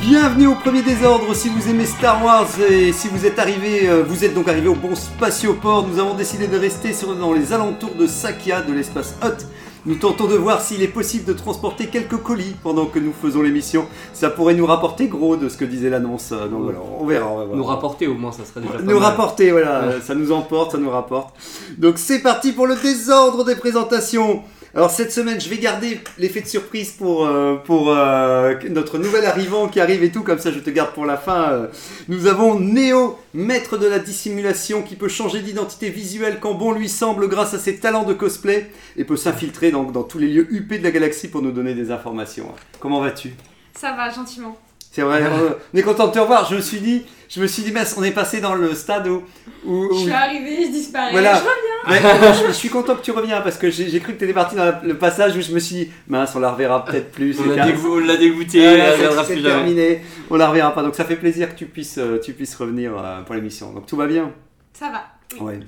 Bienvenue au premier désordre si vous aimez Star Wars et si vous êtes arrivé, euh, vous êtes donc arrivé au bon spatioport. Nous avons décidé de rester sur, dans les alentours de Sakia, de l'espace Hut. Nous tentons de voir s'il est possible de transporter quelques colis pendant que nous faisons l'émission. Ça pourrait nous rapporter gros de ce que disait l'annonce. euh, Donc voilà, on verra. on va voir. Nous rapporter au moins, ça serait déjà pas Nous mal. rapporter, voilà, Ouais. ça nous emporte, ça nous rapporte. Donc c'est parti pour le désordre des présentations. Alors cette semaine, je vais garder l'effet de surprise pour, euh, pour euh, notre nouvel arrivant qui arrive et tout, comme ça je te garde pour la fin. euh. Nous avons Neo, maître de la dissimulation, qui peut changer d'identité visuelle quand bon lui semble grâce à ses talents de cosplay et peut s'infiltrer dans, dans tous les lieux huppés de la galaxie pour nous donner des informations. Comment vas-tu? Ça va, gentiment. C'est vrai, euh, on est content de te revoir. Je me suis dit, je me suis dit, mince, on est passé dans le stade où, où- Je suis arrivée, je disparais. Voilà. Je reviens. Je, je suis content que tu reviens parce que j'ai cru que tu étais parti dans la- le passage où je me suis dit, mince, on la reverra peut-être plus. On l'a dégo- dégoûté, Ouais, elle c'est- reviendra plus jamais. terminé, on la reverra pas. Donc ça fait plaisir que tu puisses, euh, tu puisses revenir euh, pour l'émission. Donc tout va bien? Ça va. Oui. Ouais.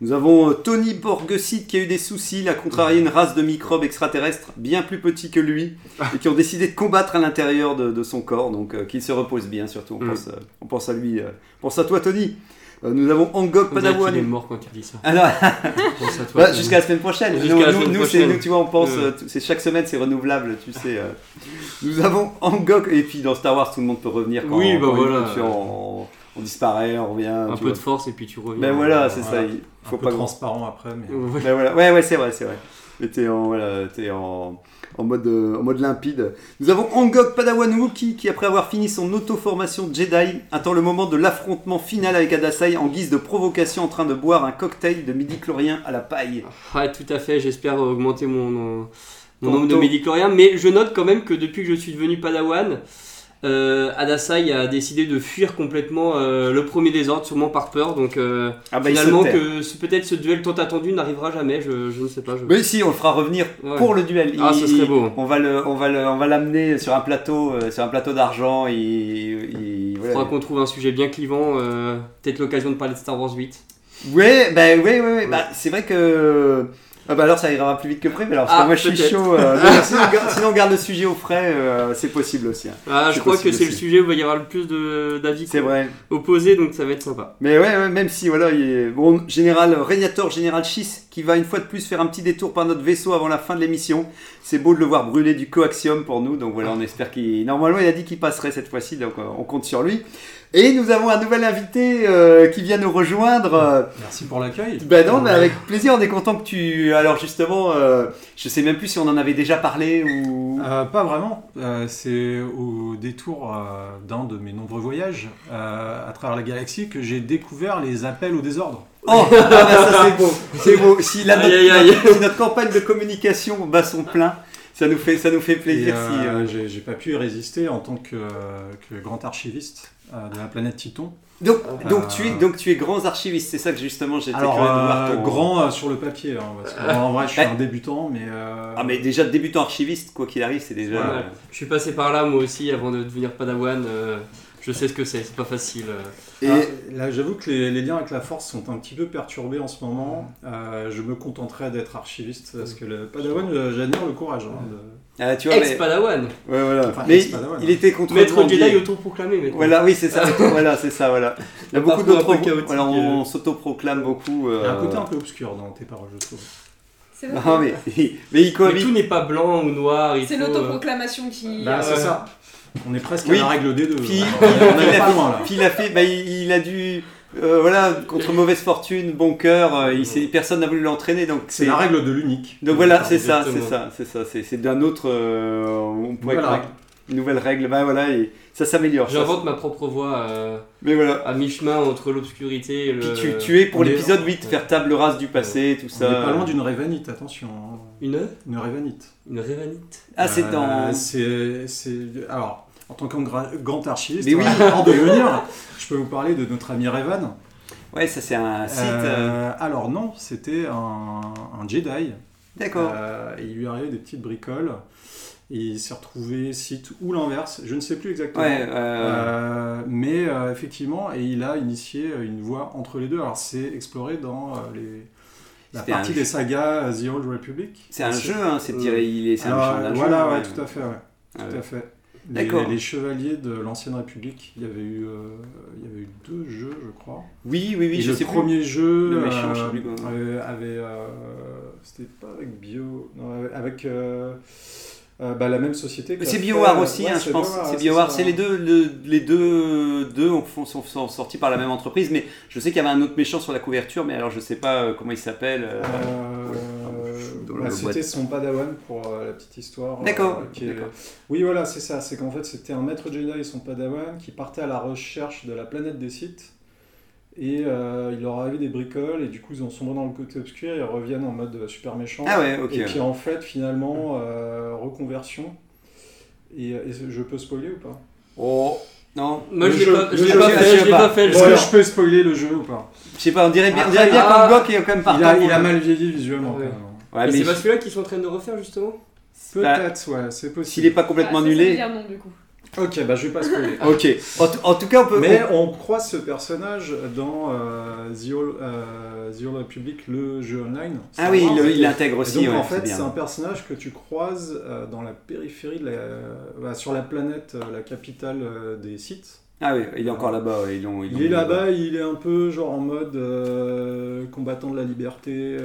Nous avons euh, Tony Borgesid qui a eu des soucis, il a contrarié une race de microbes extraterrestres bien plus petits que lui et qui ont décidé de combattre à l'intérieur de, de son corps, donc euh, qu'il se repose bien surtout. On, Mm. pense, euh, on pense à lui, euh, on pense à toi Tony. Nous avons Angok On dirait qu'il est Padawan. mort quand il dit ça. Alors, toi, bah, jusqu'à la semaine prochaine. Jusqu'à nous, la nous- semaine nous, c'est- prochaine. nous, tu vois, on pense, c'est chaque semaine, c'est renouvelable, tu sais. Nous avons Angok et puis dans Star Wars, tout le monde peut revenir quand, Oui, bah quand il- voilà. On, disparaît, on revient. Un peu vois. de force et puis tu reviens. Ben voilà, c'est ça. Il Un faut peu pas grand. transparent après, mais... Ouais. Ben voilà. Ouais, ouais, c'est vrai, c'est vrai. Mais t'es en, voilà, t'es en, en mode, euh, en mode limpide. Nous avons Angok Padawan Wookie qui, après avoir fini son auto-formation Jedi, attend le moment de l'affrontement final avec Adasai en guise de provocation en train de boire un cocktail de midi-chlorien à la paille. Ouais, tout à fait. J'espère augmenter mon, mon nombre de taux. médicloriens. Mais je note quand même que depuis que je suis devenu Padawan, euh, Adasai a décidé de fuir complètement euh, le premier désordre, sûrement par peur. Donc euh, Ah bah, finalement, que ce- peut-être ce duel tant attendu n'arrivera jamais. Je, je ne sais pas. je- Mais si, on le fera revenir Ouais. pour le duel. Ah, Il- ce serait beau. On va le, on va le, on va l'amener sur un plateau, euh, sur un plateau d'argent. Il, il- Il voilà. faudra qu'on trouve un sujet bien clivant. peut-être l'occasion de parler de Star Wars 8. Ouais, bah ouais, ouais, ouais. Bah, c'est vrai que. Ah bah alors ça ira plus vite que prévu. Alors parce que Ah, moi je suis chaud. euh, sinon, on garde- sinon on garde le sujet au frais, euh, c'est possible aussi. hein. Ah, je crois que c'est le sujet où il va y avoir le plus de- d'avis C'est vrai. opposés, donc ça va être sympa. Mais ouais, ouais, même si voilà, il est... bon, général Régnator, général Schiss, qui va une fois de plus faire un petit détour par notre vaisseau avant la fin de l'émission. C'est beau de le voir brûler du coaxium pour nous, donc voilà, on espère qu'il. Normalement, il a dit qu'il passerait cette fois-ci, donc euh, on compte sur lui. Et nous avons un nouvel invité euh, qui vient nous rejoindre. Merci pour l'accueil. Ben non, mais avec plaisir, on est content que tu. Alors justement, euh, je sais même plus si on en avait déjà parlé ou. Euh, pas vraiment. Euh, c'est au détour d'un de mes nombreux voyages à travers la galaxie que j'ai découvert les appels au désordre. Oh, ah bah ça c'est beau, c'est beau. Si, la- notre, si notre campagne de communication bat son plein, ça nous fait, ça nous fait plaisir. euh, si, euh, j'ai- pas pu y résister en tant que, que grand archiviste euh, de la planète Titon. Donc, donc, tu es, donc tu es grand archiviste, c'est ça que justement j'étais Alors, curieux de voir ton- grand euh, sur le papier, hein, parce que, en vrai, je suis Ouais. un débutant, mais. euh, Ah mais déjà débutant archiviste, quoi qu'il arrive, c'est déjà. Ouais. Je suis passé par là moi aussi avant de devenir Padawan. Euh, je sais ce que c'est, c'est pas facile. euh. Et Ah, là, j'avoue que les, les liens avec la force sont un petit peu perturbés en ce moment. Euh, je me contenterai d'être archiviste parce que le Padawan, euh, j'admire le courage. hein, de- ah, tu vois, mais, Ex-Padawan. ouais, voilà. Enfin, mais ex-Padawan. il était contre Maître Jedi autoproclamé. Voilà, oui, c'est ça. voilà, c'est ça, voilà. Il y a beaucoup d'autres. peu chaotique, Voilà, on euh. s'autoproclame beaucoup. Il y a un euh, côté un peu obscur dans tes paroles, je trouve. C'est vrai. Non, mais, mais il Mais tout n'est pas blanc ou noir. il C'est euh, l'autoproclamation qui. Bah, euh, c'est ça. On est presque Oui. à la règle des deux. Puis, on il, a, pas loin là. puis il a fait, bah, il, il a dû, euh, voilà, contre mauvaise fortune, bon cœur, euh, il personne n'a voulu l'entraîner, donc C'est la règle de l'unique. Donc voilà, c'est ça, c'est ça, c'est ça, c'est d'un autre, euh, on pourrait règle. une nouvelle règle, bah voilà, et ça s'améliore. J'invente ma propre voix euh, Mais voilà. à mi-chemin entre l'obscurité et le. Puis tu, tu es pour on l'épisode 8, faire table rase du passé, tout On ça. est pas loin d'une révanite, attention. hein. Une Une révanite. Une révanite. Ah, c'est dans. c'est- c'est- Alors, en tant gra- grand archiviste, Mais oui. voilà, en devenir, je peux vous parler de notre ami Revan. Ouais, ça c'est un site. euh, Euh, alors non, c'était un, un Jedi. D'accord. Euh, il lui arrivait des petites bricoles. Et il s'est retrouvé site ou l'inverse, je ne sais plus exactement. Ouais, euh, Euh, mais euh, effectivement, et il a initié une voie entre les deux. Alors c'est exploré dans les, la partie des jeu. sagas The Old Republic. c'est un jeu, hein, c'est il est, un méchant jeu. voilà, ouais, ouais. tout à fait, ouais. Ah Tout à fait. Les, chevaliers de l'ancienne République, il y avait eu, euh, il y avait eu deux jeux, je crois. Oui, oui, oui, Et je le sais premier jeu Le méchant, euh, plus euh, avait, euh, c'était pas avec Bio, non, avec bah, la même société. plus. C'est BioWare aussi, ouais, hein, je pense. C'est BioWare, c'est les deux, le- les deux, deux font- sont, sont sortis par la même entreprise, mais je sais qu'il y avait un autre méchant sur la couverture, mais alors je sais pas comment il s'appelle. Dans bah, la c'était son padawan pour euh, la petite histoire. euh, D'accord, qui est- d'accord. Oui, voilà, c'est ça. C'est qu'en fait, c'était un maître Jedi et son padawan qui partaient à la recherche de la planète des Sith. Et euh, il leur arrivait des bricoles, et du coup, ils ont sombré dans le côté obscur, ils reviennent en mode super méchant. Ah ouais, ok. Et puis en fait, finalement, euh, reconversion. Et, et je peux spoiler ou pas? Oh, non. Moi, je l'ai pas, je pas fait, sais je l'ai pas. pas fait. le Est-ce jeu. que je peux spoiler le jeu ou pas? Je sais pas, on dirait bien, on dirait bien ah, qu'en bloc est quand même il a, il a mal vieilli visuellement. Ouais. mais c'est pas celui-là qu'ils sont en train de refaire justement Peut-être, ouais, c'est possible. s'il est pas complètement Ah, ça, ça veut annulé. dire non, du coup. Ok, bah je vais pas spoiler. Ok. En, t- en tout cas, on peut. Mais on croise ce personnage dans euh, The, Old, euh, The Old Republic, le jeu online. Ah oui, il, le- il l'intègre Et aussi. donc ouais, en fait, c'est un personnage que tu croises euh, dans la périphérie, de la, bah, sur la planète, euh, la capitale euh, des Sith. Ah oui, il est encore là-bas. ouais, ils l'ont- ils Il est là-bas, il est un peu genre en mode euh, combattant de la liberté.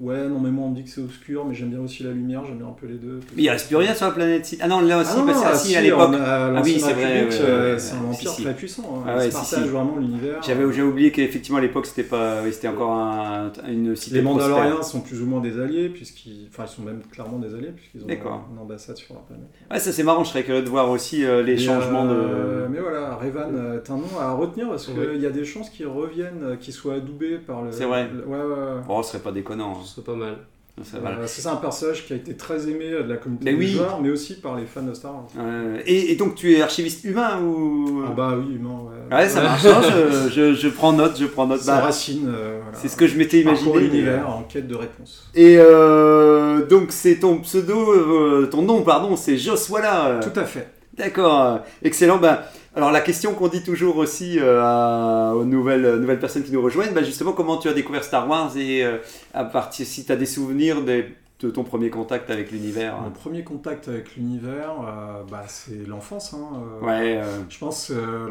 Euh, ouais, non mais moi on me dit que c'est obscur, mais j'aime bien aussi la lumière, j'aime bien un peu les deux. Mais il reste plus rien sur la planète. Ah non, là aussi, Ah non, parce que ah, ah, si, à l'époque. Ah oui, c'est vrai, ouais, euh, ouais, c'est un empire si, très puissant. hein. Ah ouais, partage si. vraiment l'univers. J'avais oublié qu'effectivement à l'époque c'était pas, c'était encore un- une cité Les. Mandaloriens sont plus ou moins des alliés, puisqu'ils, enfin, ils sont même clairement des alliés, puisqu'ils ont une ambassade sur la planète. Ouais, ça c'est marrant. Je serais curieux de voir aussi euh, les Et, changements euh, de. Mais voilà, Revan euh, est un nom à retenir parce qu'il y a des chances qu'ils reviennent, euh, qu'ils soient adoubés par le. C'est vrai. Ouais, ouais, ouais. Bon, ce serait pas déconnant. Ce serait pas mal. Ça va. Euh, c'est ça un personnage qui a été très aimé euh, de la communauté Mais des oui. joueurs, mais aussi par les fans de Star Wars. Euh, et, et donc tu es archiviste humain ou Ah bah oui, non, ouais. Ouais, ça marche. hein, je, je, je prends note, je prends note. C'est Bah, Racine, euh, voilà. c'est ce que je m'étais imaginé. L'univers en quête de réponse. Et euh, donc c'est ton pseudo, euh, ton nom, pardon, c'est Joswala. Tout à fait. D'accord, euh, excellent. Bah, alors la question qu'on dit toujours aussi euh, à- aux nouvelles, nouvelles personnes qui nous rejoignent, bah, justement comment tu as découvert Star Wars et euh, à partir si tu as des souvenirs des- de ton premier contact avec l'univers. Mon premier contact avec l'univers, euh, bah, c'est l'enfance. Hein, euh, Ouais, euh, Je pense euh,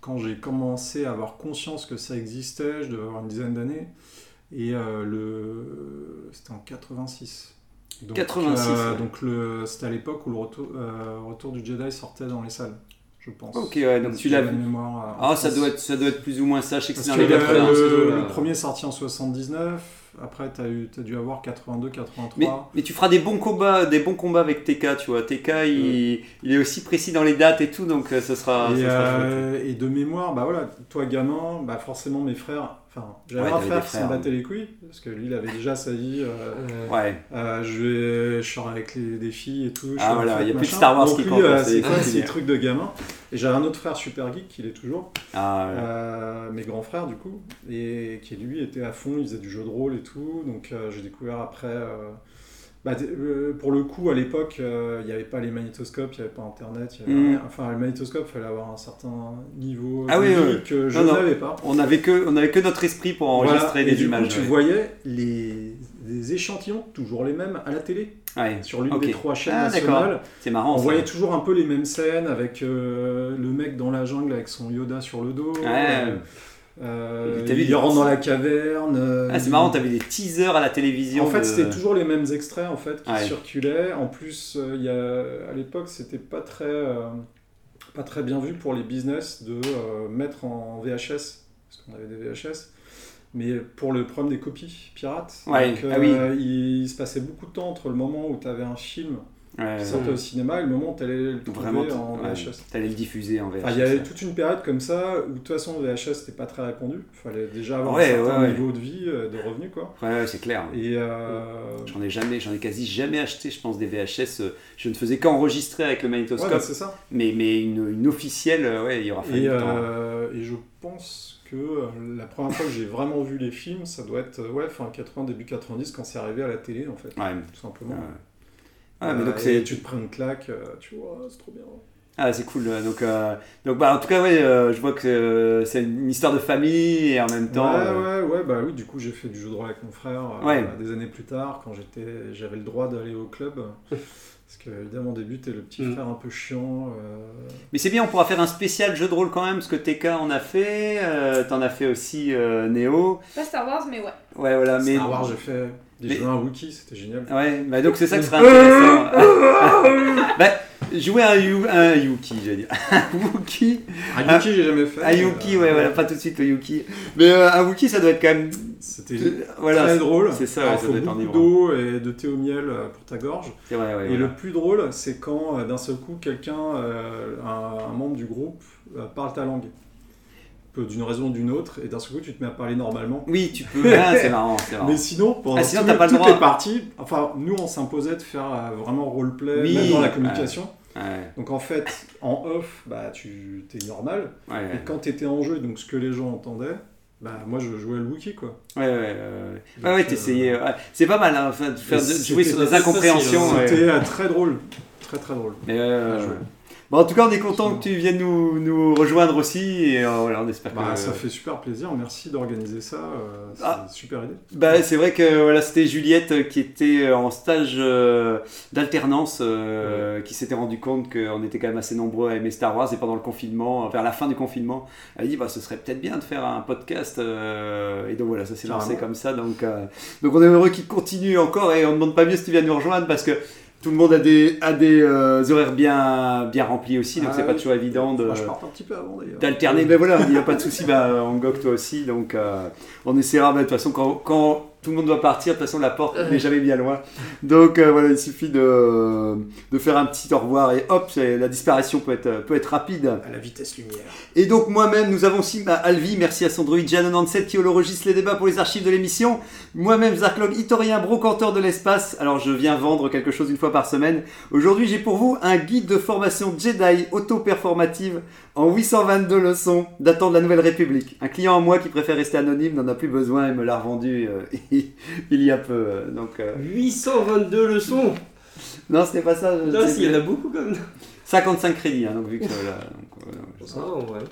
quand j'ai commencé à avoir conscience que ça existait, je devais avoir une dizaine d'années, et euh, le... c'était en 86. Donc, 86, euh, ouais. donc le... c'était à l'époque où le retour, euh, retour du Jedi sortait dans les salles, je pense. ok, ouais, donc tu l'as la vu. mémoire, euh, Ah, ça doit, être, ça doit être plus ou moins ça. Je sais que c'est dans que les le, 80. le- le premier sorti en 79, après tu as, dû avoir 82, 83. Mais, mais tu feras des bons combats, des bons combats avec TK, tu vois. TK, il, il est aussi précis dans les dates et tout, donc euh, ça sera. et, ça sera chouette. euh, et de mémoire, bah voilà, toi gamin, bah forcément mes frères, enfin j'avais Ouais, un frère qui s'en battait les couilles, parce que lui il avait déjà sa vie, euh, Ouais. euh, je, vais, je sors avec les, des filles et tout. je Ah, voilà, la fête, y a plus de. Star Wars Donc qui compte, euh, hein, c'est quoi, trucs de gamin. Et j'avais un autre frère super geek, qui l'est toujours, Ah, ouais. euh, mes grands frères du coup, et qui lui était à fond, il faisait du jeu de rôle et tout, donc j'ai découvert après... bah, euh, pour le coup, à l'époque, euh, il n'y avait pas les magnétoscopes, il n'y avait pas Internet. il y avait Mm. rien. Enfin, le magnétoscope, il fallait avoir un certain niveau Ah oui, de oui, vie que je n'avais pas. On avait que, on avait que notre esprit pour enregistrer Voilà. des et du images. coup, tu voyais les, échantillons, toujours les mêmes, à la télé, Ouais. sur l'une des trois chaînes Ah, nationales. C'est marrant. On ça. voyait toujours un peu les mêmes scènes avec euh, le mec dans la jungle avec son Yoda sur le dos. Ouais. Euh, il des- rentre dans la caverne. euh, Ah, c'est il- marrant, t'avais des teasers à la télévision. En fait, de- c'était toujours les mêmes extraits en fait qui Ouais. circulaient. En plus, euh, y a, à l'époque, c'était pas très, euh, pas très bien vu pour les business de mettre en VHS, parce qu'on avait des VHS, mais pour le problème des copies pirates. Ouais, Donc, ah oui. il, se passait beaucoup de temps entre le moment où tu avais un film Ouais, qui sortait au cinéma et le moment où tu allais le trouver Vraiment, en ouais, VHS. t'allais le diffuser en VHS. Enfin, il y avait toute une période comme ça où de toute façon le VHS n'était pas très répandu. Il fallait déjà avoir un certain niveau de vie, euh, de revenus quoi. Ouais, c'est clair. Et euh, J'en ai jamais, j'en ai quasi jamais acheté, je pense, des VHS. euh, Je ne faisais qu'enregistrer avec le magnétoscope. bah, ça. mais, mais une, une officielle, euh, ouais, il y aura fallu Et, euh, et je pense que la première fois que j'ai vraiment vu les films, ça doit être ouais, fin 80, début 90 quand c'est arrivé à la télé en fait. Ouais. Tout simplement. Ouais. Ah, mais Euh, donc et c'est tu te prends une claque, euh, tu vois, c'est trop bien. ah, c'est cool. euh, Donc, euh, donc bah, en tout cas, ouais, euh, je vois que euh, c'est une histoire de famille et en même temps. ouais, euh, ouais, ouais, bah oui, du coup j'ai fait du jeu de rôle avec mon frère euh, Ouais. des années plus tard quand j'étais, j'avais le droit d'aller au club. Parce que évidemment au début t'es le petit Mm. frère un peu chiant. euh, Mais c'est bien, on pourra faire un spécial jeu de rôle quand même, parce que TK en a fait, euh, t'en as fait aussi euh, Néo. Pas Star Wars, mais ouais. Ouais, voilà. Mais... Star Wars j'ai fait des Mais- jeux à Wookiee, c'était génial. Ouais, bah donc c'est ça qui serait intéressant. bah, jouer un, Yu- un Yuki, j'allais dire. Un Wookie. Un Wookiee j'ai jamais fait. Un Yuki, euh, ouais, voilà, pas tout de suite le Yuki. Mais euh, un Wookie, ça doit être quand même. C'était Voilà, très drôle. c'est ça, Alors, ouais, ça faut doit être beaucoup enivrant. d'eau et de thé au miel euh, pour ta gorge. C'est vrai, ouais. Et voilà. le plus drôle, c'est quand euh, d'un seul coup, quelqu'un, euh, un, un membre du groupe, euh, parle ta langue. D'une raison ou d'une autre, et d'un seul coup, tu te mets à parler normalement. Oui, tu peux. Ah, c'est marrant. Mais sinon, pendant Ah, sinon, tout- pas le toutes droit. les parties, enfin, nous, on s'imposait de faire euh, vraiment roleplay, Oui, même dans la communication. Ouais, Donc en fait, en off, bah, tu es normal. ouais. Et quand tu étais en jeu, donc ce que les gens entendaient, bah, moi, je jouais le Wookiee, quoi. Ouais, ouais, ouais, ouais. Ouais, euh. C'est pas mal, hein, de faire, de c'était- jouer sur des c'était incompréhensions. hein. ouais. C'était euh, très drôle. Très, très drôle. Mais, euh. Bon, en tout cas, on est content que tu viennes nous, nous rejoindre aussi. Et euh, voilà, on espère Bah, que. Ça fait super plaisir, merci d'organiser ça, euh, c'est Ah. une super idée. Bah, c'est vrai que voilà, c'était Juliette euh, qui était en stage euh, d'alternance, euh, qui s'était rendu compte qu'on était quand même assez nombreux à aimer Star Wars et pendant le confinement, vers la fin du confinement, elle a dit bah ce serait peut-être bien de faire un podcast euh, et donc voilà, ça s'est lancé comme ça. Donc, euh, donc on est heureux qu'il continue encore et on ne demande pas mieux si tu viens nous rejoindre parce que tout le monde a des, a des euh, horaires bien, bien remplis aussi, donc Ah c'est pas oui. toujours évident de je un petit peu avant d'ailleurs. d'alterner. Mais voilà, il n'y a pas de souci, bah, on goque toi aussi. Donc euh, on essaiera, bah, de toute façon, quand, quand tout le monde doit partir, de toute façon, la porte n'est jamais bien loin. Donc euh, voilà, il suffit de, de faire un petit au revoir et hop, la disparition peut être, peut être rapide. À la vitesse lumière. Et donc moi-même, nous avons aussi bah, Alvi, merci à son droïde Jan97 qui holorogiste les débats pour les archives de l'émission. Moi-même, Zarklog, historien, brocanteur de l'espace. Alors je viens vendre quelque chose une fois par semaine. Aujourd'hui, j'ai pour vous un guide de formation Jedi auto-performative en 822 leçons datant de la Nouvelle République. Un client à moi qui préfère rester anonyme n'en a plus besoin et me l'a revendu euh, il y a peu. euh, Donc, euh, 822 leçons Non, c'était pas ça. Là, il y en a beaucoup quand même. 55 crédits, hein, donc vu que donc, voilà, Ça, ouais.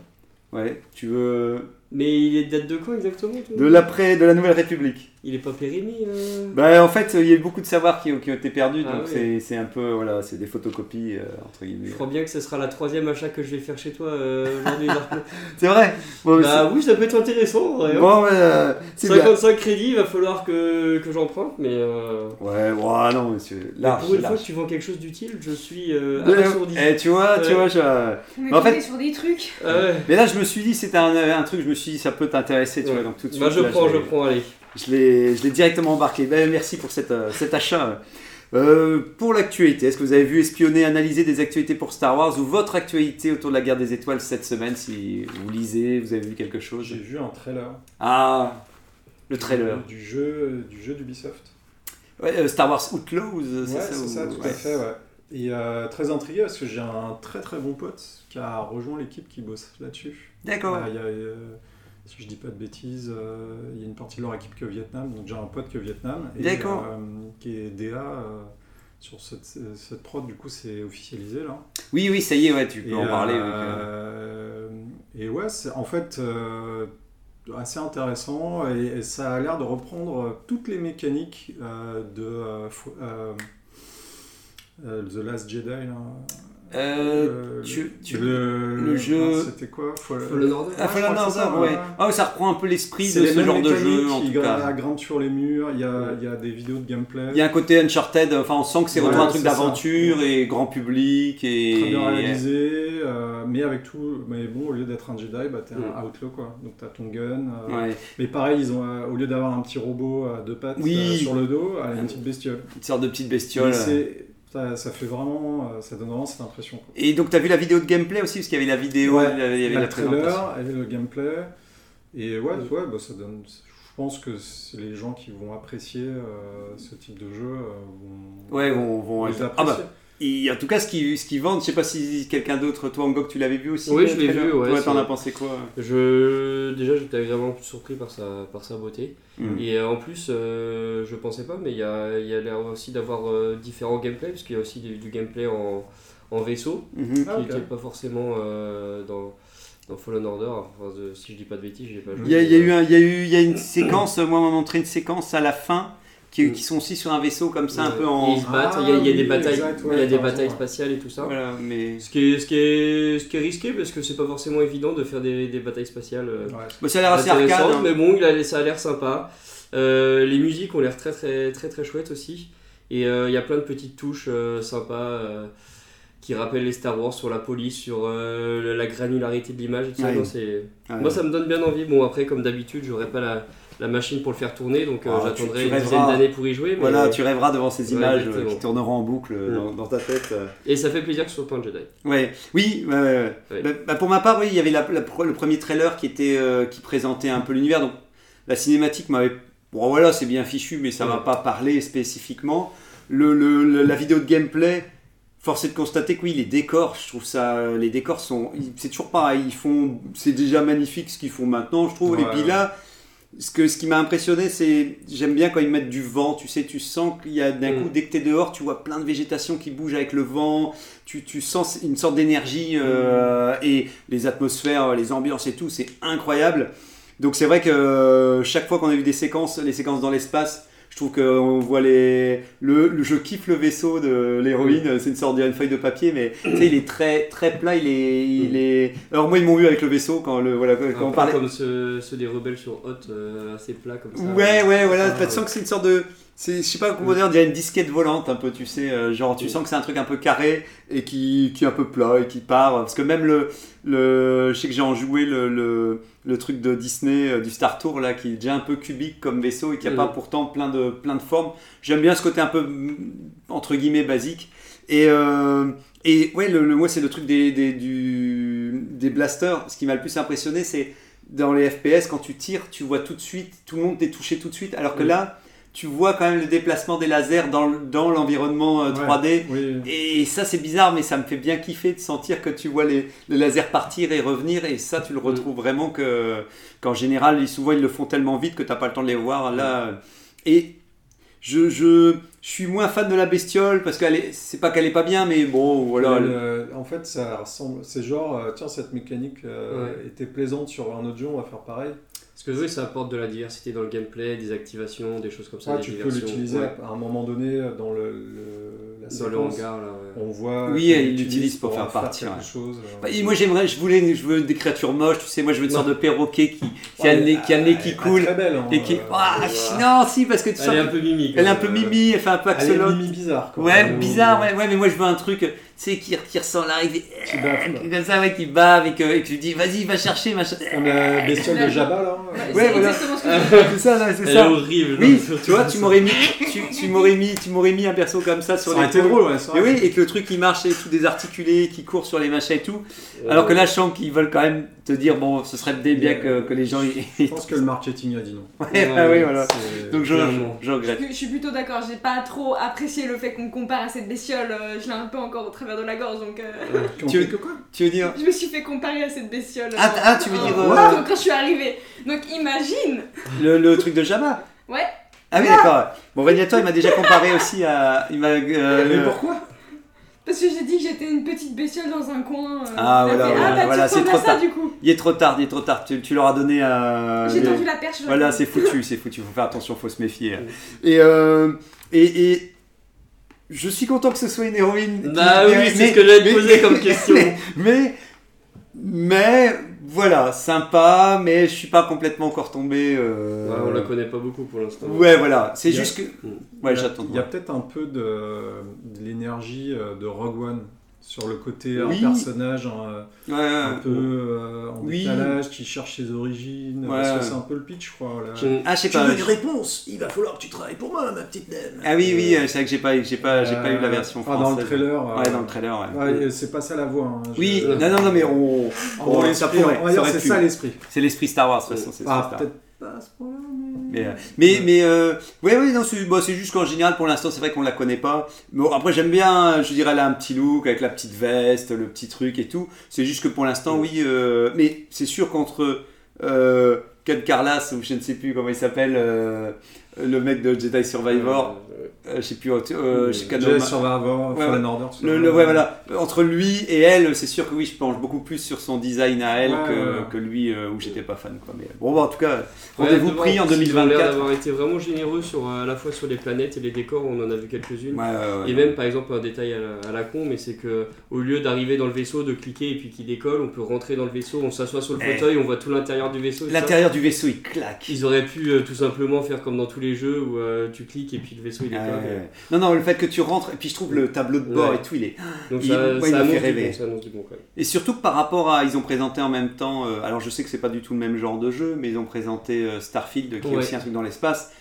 Ouais, tu veux Mais il est date de quand exactement de l'après de la Nouvelle République. Il est pas périmé euh... Bah, en fait, il y a eu beaucoup de savoirs qui, ont- qui ont été perdus, Ah donc oui. c'est- c'est un peu, voilà, c'est des photocopies, euh, entre guillemets. Je crois bien que ce sera la troisième achat que je vais faire chez toi euh, aujourd'hui. C'est vrai Bon, bah oui, ça peut être intéressant. c'est- hein. bon, ouais, euh, c'est bien. 55 crédits, il va falloir que, que j'emprunte, mais, euh, Ouais, ouais, non, monsieur, mais large, pour une large. fois que tu vends quelque chose d'utile, je suis euh, Euh, abasourdi. eh, tu vois, tu Ouais. vois, je... Est en fait- sur des trucs. Ah ouais. Mais là, je me suis dit, c'était un, un truc, je me suis dit, ça peut t'intéresser, tu Ouais. vois, donc tout de suite. Bah je là, prends, je prends, allez. Je l'ai directement embarqué. Ben, merci pour cette, euh, cet achat. Euh, pour l'actualité, est-ce que vous avez vu espionner, analyser des actualités pour Star Wars ou votre actualité autour de la guerre des étoiles cette semaine? Si vous lisez, vous avez vu quelque chose? J'ai vu un trailer. Ah, le trailer. Du jeu, du jeu d'Ubisoft. Ouais, euh, Star Wars Outlaws, c'est Ouais, ça c'est ça, tout ouais. à fait, ouais. Et euh, très intrigué parce que j'ai un très très bon pote qui a rejoint l'équipe qui bosse là-dessus. D'accord. Il y a, si je dis pas de bêtises, euh, il y a une partie de leur équipe qui est au Vietnam, donc j'ai un pote qui est au Vietnam. Et, D'accord. euh, qui est DA euh, sur cette, cette prod, du coup c'est officialisé là. Oui, oui, ça y est, ouais, tu peux Et, en parler. et ouais, c'est en fait assez intéressant et, et ça a l'air de reprendre toutes les mécaniques de The Last Jedi. Là. Euh, Le- tu- tu- le, le jeu- ah, C'était quoi Fall- Fallen Order Ah, Fallen Order, ouais. ouais. Ah, ouais, ça reprend un peu l'esprit de ce mêmes genre de jeu, en il tout cas. grimpe sur les murs, il y a, il y a des vidéos de gameplay. Il y a un côté Uncharted, enfin on sent que c'est Ouais, vraiment un truc d'aventure et grand public et... Très bien réalisé, euh, mais avec tout. Mais bon, au lieu d'être un Jedi, bah, t'es un outlaw quoi. Donc t'as ton gun. euh, Ouais, Mais pareil, ils ont, euh, au lieu d'avoir un petit robot à deux pattes Oui. euh, sur le dos, elle a une petite bestiole. une sorte de petite bestiole. Ça, ça fait vraiment, euh, ça donne vraiment cette impression. quoi. Et donc, t'as vu la vidéo de gameplay aussi Parce qu'il y avait la vidéo, Ouais, il y avait, il y la le trailer, présentation. il y avait le gameplay. Et ouais, ouais bah, ça donne. Je pense que c'est les gens qui vont apprécier euh, ce type de jeu euh, vont, Ouais, vont, vont vont ah apprécier. bah, et en tout cas, ce qu'ils ce vendent, je sais pas si quelqu'un d'autre, toi, Angok, tu l'avais vu aussi Oui, je l'ai vu, ouais, Toi, t'en as pensé quoi Je, déjà, j'étais agréablement surpris par sa, par sa beauté. Mm. Et euh, en plus, euh, je pensais pas, mais il y a, il y a l'air aussi d'avoir euh, différents gameplays, parce qu'il y a aussi du, du gameplay en, en vaisseau, Mhm. Ah, qui n'était pas forcément euh, dans, dans Fallen Order. Enfin, si je dis pas de bêtises, j'ai pas joué. Il y a, il y a eu un- y a eu il y a une séquence, moi, on m'a montré une séquence à la fin qui, Mm. qui sont aussi sur un vaisseau comme ça, un peu en. ils se battent, Ah il y a, il y a des oui, batailles, exact, ouais, il y a des raison, batailles ouais. spatiales et tout ça. Voilà, mais. Ce qui, est, ce, qui est, ce qui est risqué parce que c'est pas forcément évident de faire des, des batailles spatiales euh, Ouais. Bah, ça a l'air assez arcade. intéressantes, hein. mais bon, il a, ça a l'air sympa. Euh, les musiques ont l'air très très très très chouettes aussi. Et euh, il y a plein de petites touches euh, sympas euh, qui rappellent les Star Wars sur la police, sur euh, la- la granularité de l'image et tout ça. Ouais. Non, c'est- Ouais. Moi ça me donne bien envie. Bon après comme d'habitude j'aurais pas la, la machine pour le faire tourner donc euh, Ah, j'attendrai une dizaine d'années pour y jouer. Mais... Voilà, tu rêveras devant ces Ouais, images euh, exactement. qui tourneront en boucle euh, Mm. dans, dans ta tête. euh. Et ça fait plaisir que ce soit pas un Jedi. Ouais, oui, ouais, ouais, ouais. Ouais. Bah, bah, pour ma part, oui, il y avait la- la pre- le premier trailer qui était euh, qui présentait un peu l'univers. Donc la cinématique m'avait, bon voilà, c'est bien fichu, mais ça m'a Ouais. pas parlé spécifiquement. Le, le- le- la vidéo de gameplay, force est de constater que oui, les décors, je trouve ça, les décors sont, c'est toujours pareil. Ils font, c'est déjà magnifique ce qu'ils font maintenant, je trouve. Ouais, Et puis ouais. Ce, que, ce qui m'a impressionné, c'est j'aime bien quand ils mettent du vent. Tu sais, tu sens qu'il y a d'un Mm. coup, dès que tu es dehors, tu vois plein de végétation qui bouge avec le vent. Tu, tu sens une sorte d'énergie euh, et les atmosphères, les ambiances et tout, c'est incroyable. Donc c'est vrai que euh, chaque fois qu'on a vu des séquences, les séquences dans l'espace, je trouve qu'on voit les. Le, le- je kiffe le vaisseau de l'héroïne, c'est une sorte d'une feuille de papier, mais tu sais, il est très, très plat. Il est, il est... Alors moi, ils m'ont eu avec le vaisseau quand, le, voilà, quand on parlait. comme ceux, ceux des rebelles sur Hot, euh, assez plat comme ça. Ouais, ouais, voilà. Ah, tu sens que c'est une sorte de. C'est- Je sais pas comment dire, on dirait une disquette volante un peu, tu sais. euh, genre, tu Mm. sens que c'est un truc un peu carré et qui, qui est un peu plat et qui part. Parce que même le. le je sais que j'ai en joué le, le, le truc de Disney, euh, du Star Tour, là, qui est déjà un peu cubique comme vaisseau et qui a Mm. pas pourtant plein de, plein de formes. J'aime bien ce côté un peu, mm, entre guillemets, basique. Et. euh, et ouais, le, le- moi, c'est le truc des, des, du, des blasters. Ce qui m'a le plus impressionné, c'est dans les FPS, quand tu tires, tu vois tout de suite, tout le monde est touché tout de suite. Alors que Mm. là, tu vois quand même le déplacement des lasers dans, dans l'environnement euh, Ouais. 3D. Oui. Et ça, c'est bizarre, mais ça me fait bien kiffer de sentir que tu vois les, les lasers partir et revenir. Et ça, tu le retrouves vraiment que, qu'en général, souvent, ils le font tellement vite que tu n'as pas le temps de les voir. Là, et je, je, je suis moins fan de la bestiole parce que c'est pas qu'elle est pas bien, mais bon, voilà. Le- le- en fait, ça ressemble. C'est genre, euh, tiens, cette mécanique euh, Ouais. était plaisante sur un autre jeu, on va faire pareil. Parce que ça apporte de la diversité dans le gameplay, des activations, des choses comme ça. Ouais, des tu peux l'utiliser Ouais. à un moment donné dans le, le- la Dans le hangar, là. ouais. On voit. Oui, il l'utilise pour faire partir, chose. euh, Bah, et moi j'aimerais, je voulais, je veux des créatures moches, tu sais, moi je veux une Non. sorte de perroquet qui, qui ouais, a le nez, qui a le nez qui coule Très belle. hein, et qui, euh, Ah, non, si parce que tu sens Elle est un peu mimique. elle est un peu mimi, elle fait un peu Elle est axolote. mimi bizarre. Quoi. Ouais, Euh, bizarre, ouais, ouais, mais moi je veux un truc, sais, qui, qui ressemble à qui Qui baffe. comme ça, ouais, qui bave et que, et que tu dis, vas-y, va chercher, machin. On a bestiole de Jabba là. Ouais, voilà. exactement ce que je voulais c'est ça, là, c'est ça. horrible. Oui, non, tu vois, tu m'aurais mis, tu, tu m'aurais mis, tu m'aurais mis un perso comme ça Ça sur aurait les été drôle, ouais. ça Mais oui, et que le truc il marche et tout désarticulé, qui court sur les machins et tout. Euh, Alors que là, je sens qu'ils veulent quand même te dire, bon, ce serait bien que, que les gens. Je pense que le marketing a dit non. Ouais, bah oui, voilà. Donc je, clairement. je, je regrette. Je, je suis plutôt d'accord, j'ai pas trop apprécié le fait qu'on me compare à cette bestiole, euh, je l'ai un peu encore au travers de la gorge donc euh, Tu- fait que quoi? Tu veux dire je me suis fait comparer à cette bestiole. Ah, euh, ah, tu veux euh, dire, quand- euh, quand je suis arrivée. Donc imagine le, le truc de Jabba Ouais. Ah oui, d'accord. Bon, Régnator, il m'a déjà comparé aussi à. Il m'a. euh, Mais pourquoi? Parce que j'ai dit que j'étais une petite bestiole dans un coin. euh, Ah, voilà, voilà, ah bah voilà, c'est trop ça tard. du coup. Il est trop tard, il est trop tard. Tu, tu leur as donné à. J'ai tendu la perche. Voilà, c'est foutu, c'est foutu. Faut faire attention, faut se méfier. Et, euh, et, et je suis content que ce soit une héroïne. qui- Bah oui, mais- c'est ce que mais- poser comme question. Mais, mais voilà, sympa, mais je suis pas complètement encore tombé. euh, Ouais, on la connaît pas beaucoup pour l'instant. Ouais, voilà, c'est a- juste que. Mm. Ouais, j'attends. Il y a peut-être un peu de, de l'énergie euh, de Rogue One sur le côté Oui. un personnage Ouais, un ouais. peu euh, en Oui. décalage, qui cherche ses origines. Ouais. Parce que c'est un peu le pitch, je crois. là. Je- Ah, je sais Tu pas. veux une réponse Il va falloir que tu travailles pour moi, ma petite dame. Ah oui, oui, euh, c'est vrai que j'ai pas, j'ai pas, j'ai pas eu la Euh, version enfin, française. dans le trailer. euh, Ouais, dans le trailer, ouais. ouais, c'est pas ça la voix. hein, je- Oui, non, non, non, mais on. On- ça pourrait, on va ça c'est ça l'esprit. C'est l'esprit Star Wars, de toute façon. c'est Pas à ce point-là, mais. Mais, euh, mais, mais euh, ouais, ouais, non, c'est bon, juste qu'en général, pour l'instant, c'est vrai qu'on la connaît pas. Bon, après, j'aime bien, je dirais, elle a un petit look avec la petite veste, le petit truc et tout. C'est juste que pour l'instant, oui, euh, mais c'est sûr qu'entre euh, Ken Carlas ou je ne sais plus comment il s'appelle, euh, le mec de Jedi Survivor, Euh, euh, je sais plus, euh, chez Jedi Canoma- Survivor, Ouais, Fallen. Order. Le, le- ouais, voilà. Entre lui et elle, c'est sûr que oui, je penche beaucoup plus sur son design à elle Ouais, que, ouais, ouais. que lui euh, où j'étais pas fan. Quoi. Mais bon, bah, en tout cas, rendez-vous de pris en ils ont l'air 2024. d'avoir été vraiment généreux sur, euh, à la fois sur les planètes et les décors, on en a vu quelques-unes. Ouais, ouais, ouais. Et même par exemple un détail à la, à la con, mais c'est que au lieu d'arriver dans le vaisseau, de cliquer et puis qu'il décolle, on peut rentrer dans le vaisseau, on s'assoit sur le Eh. fauteuil, on voit tout l'intérieur du vaisseau. L'intérieur du vaisseau il claque. Ils auraient pu euh, tout simplement faire comme dans tous les jeux où euh, tu cliques et puis le vaisseau il ouais, ouais. Non, non, le fait que tu rentres, et puis je trouve le tableau de bord Ouais. et tout, il est. Donc Il- ça, ouais, ça fait rêver. bon, ça bon. Et surtout que par rapport à. Ils ont présenté en même temps. euh, alors je sais que c'est pas du tout le même genre de jeu, mais ils ont présenté euh, Starfield, qui est aussi un truc dans l'espace.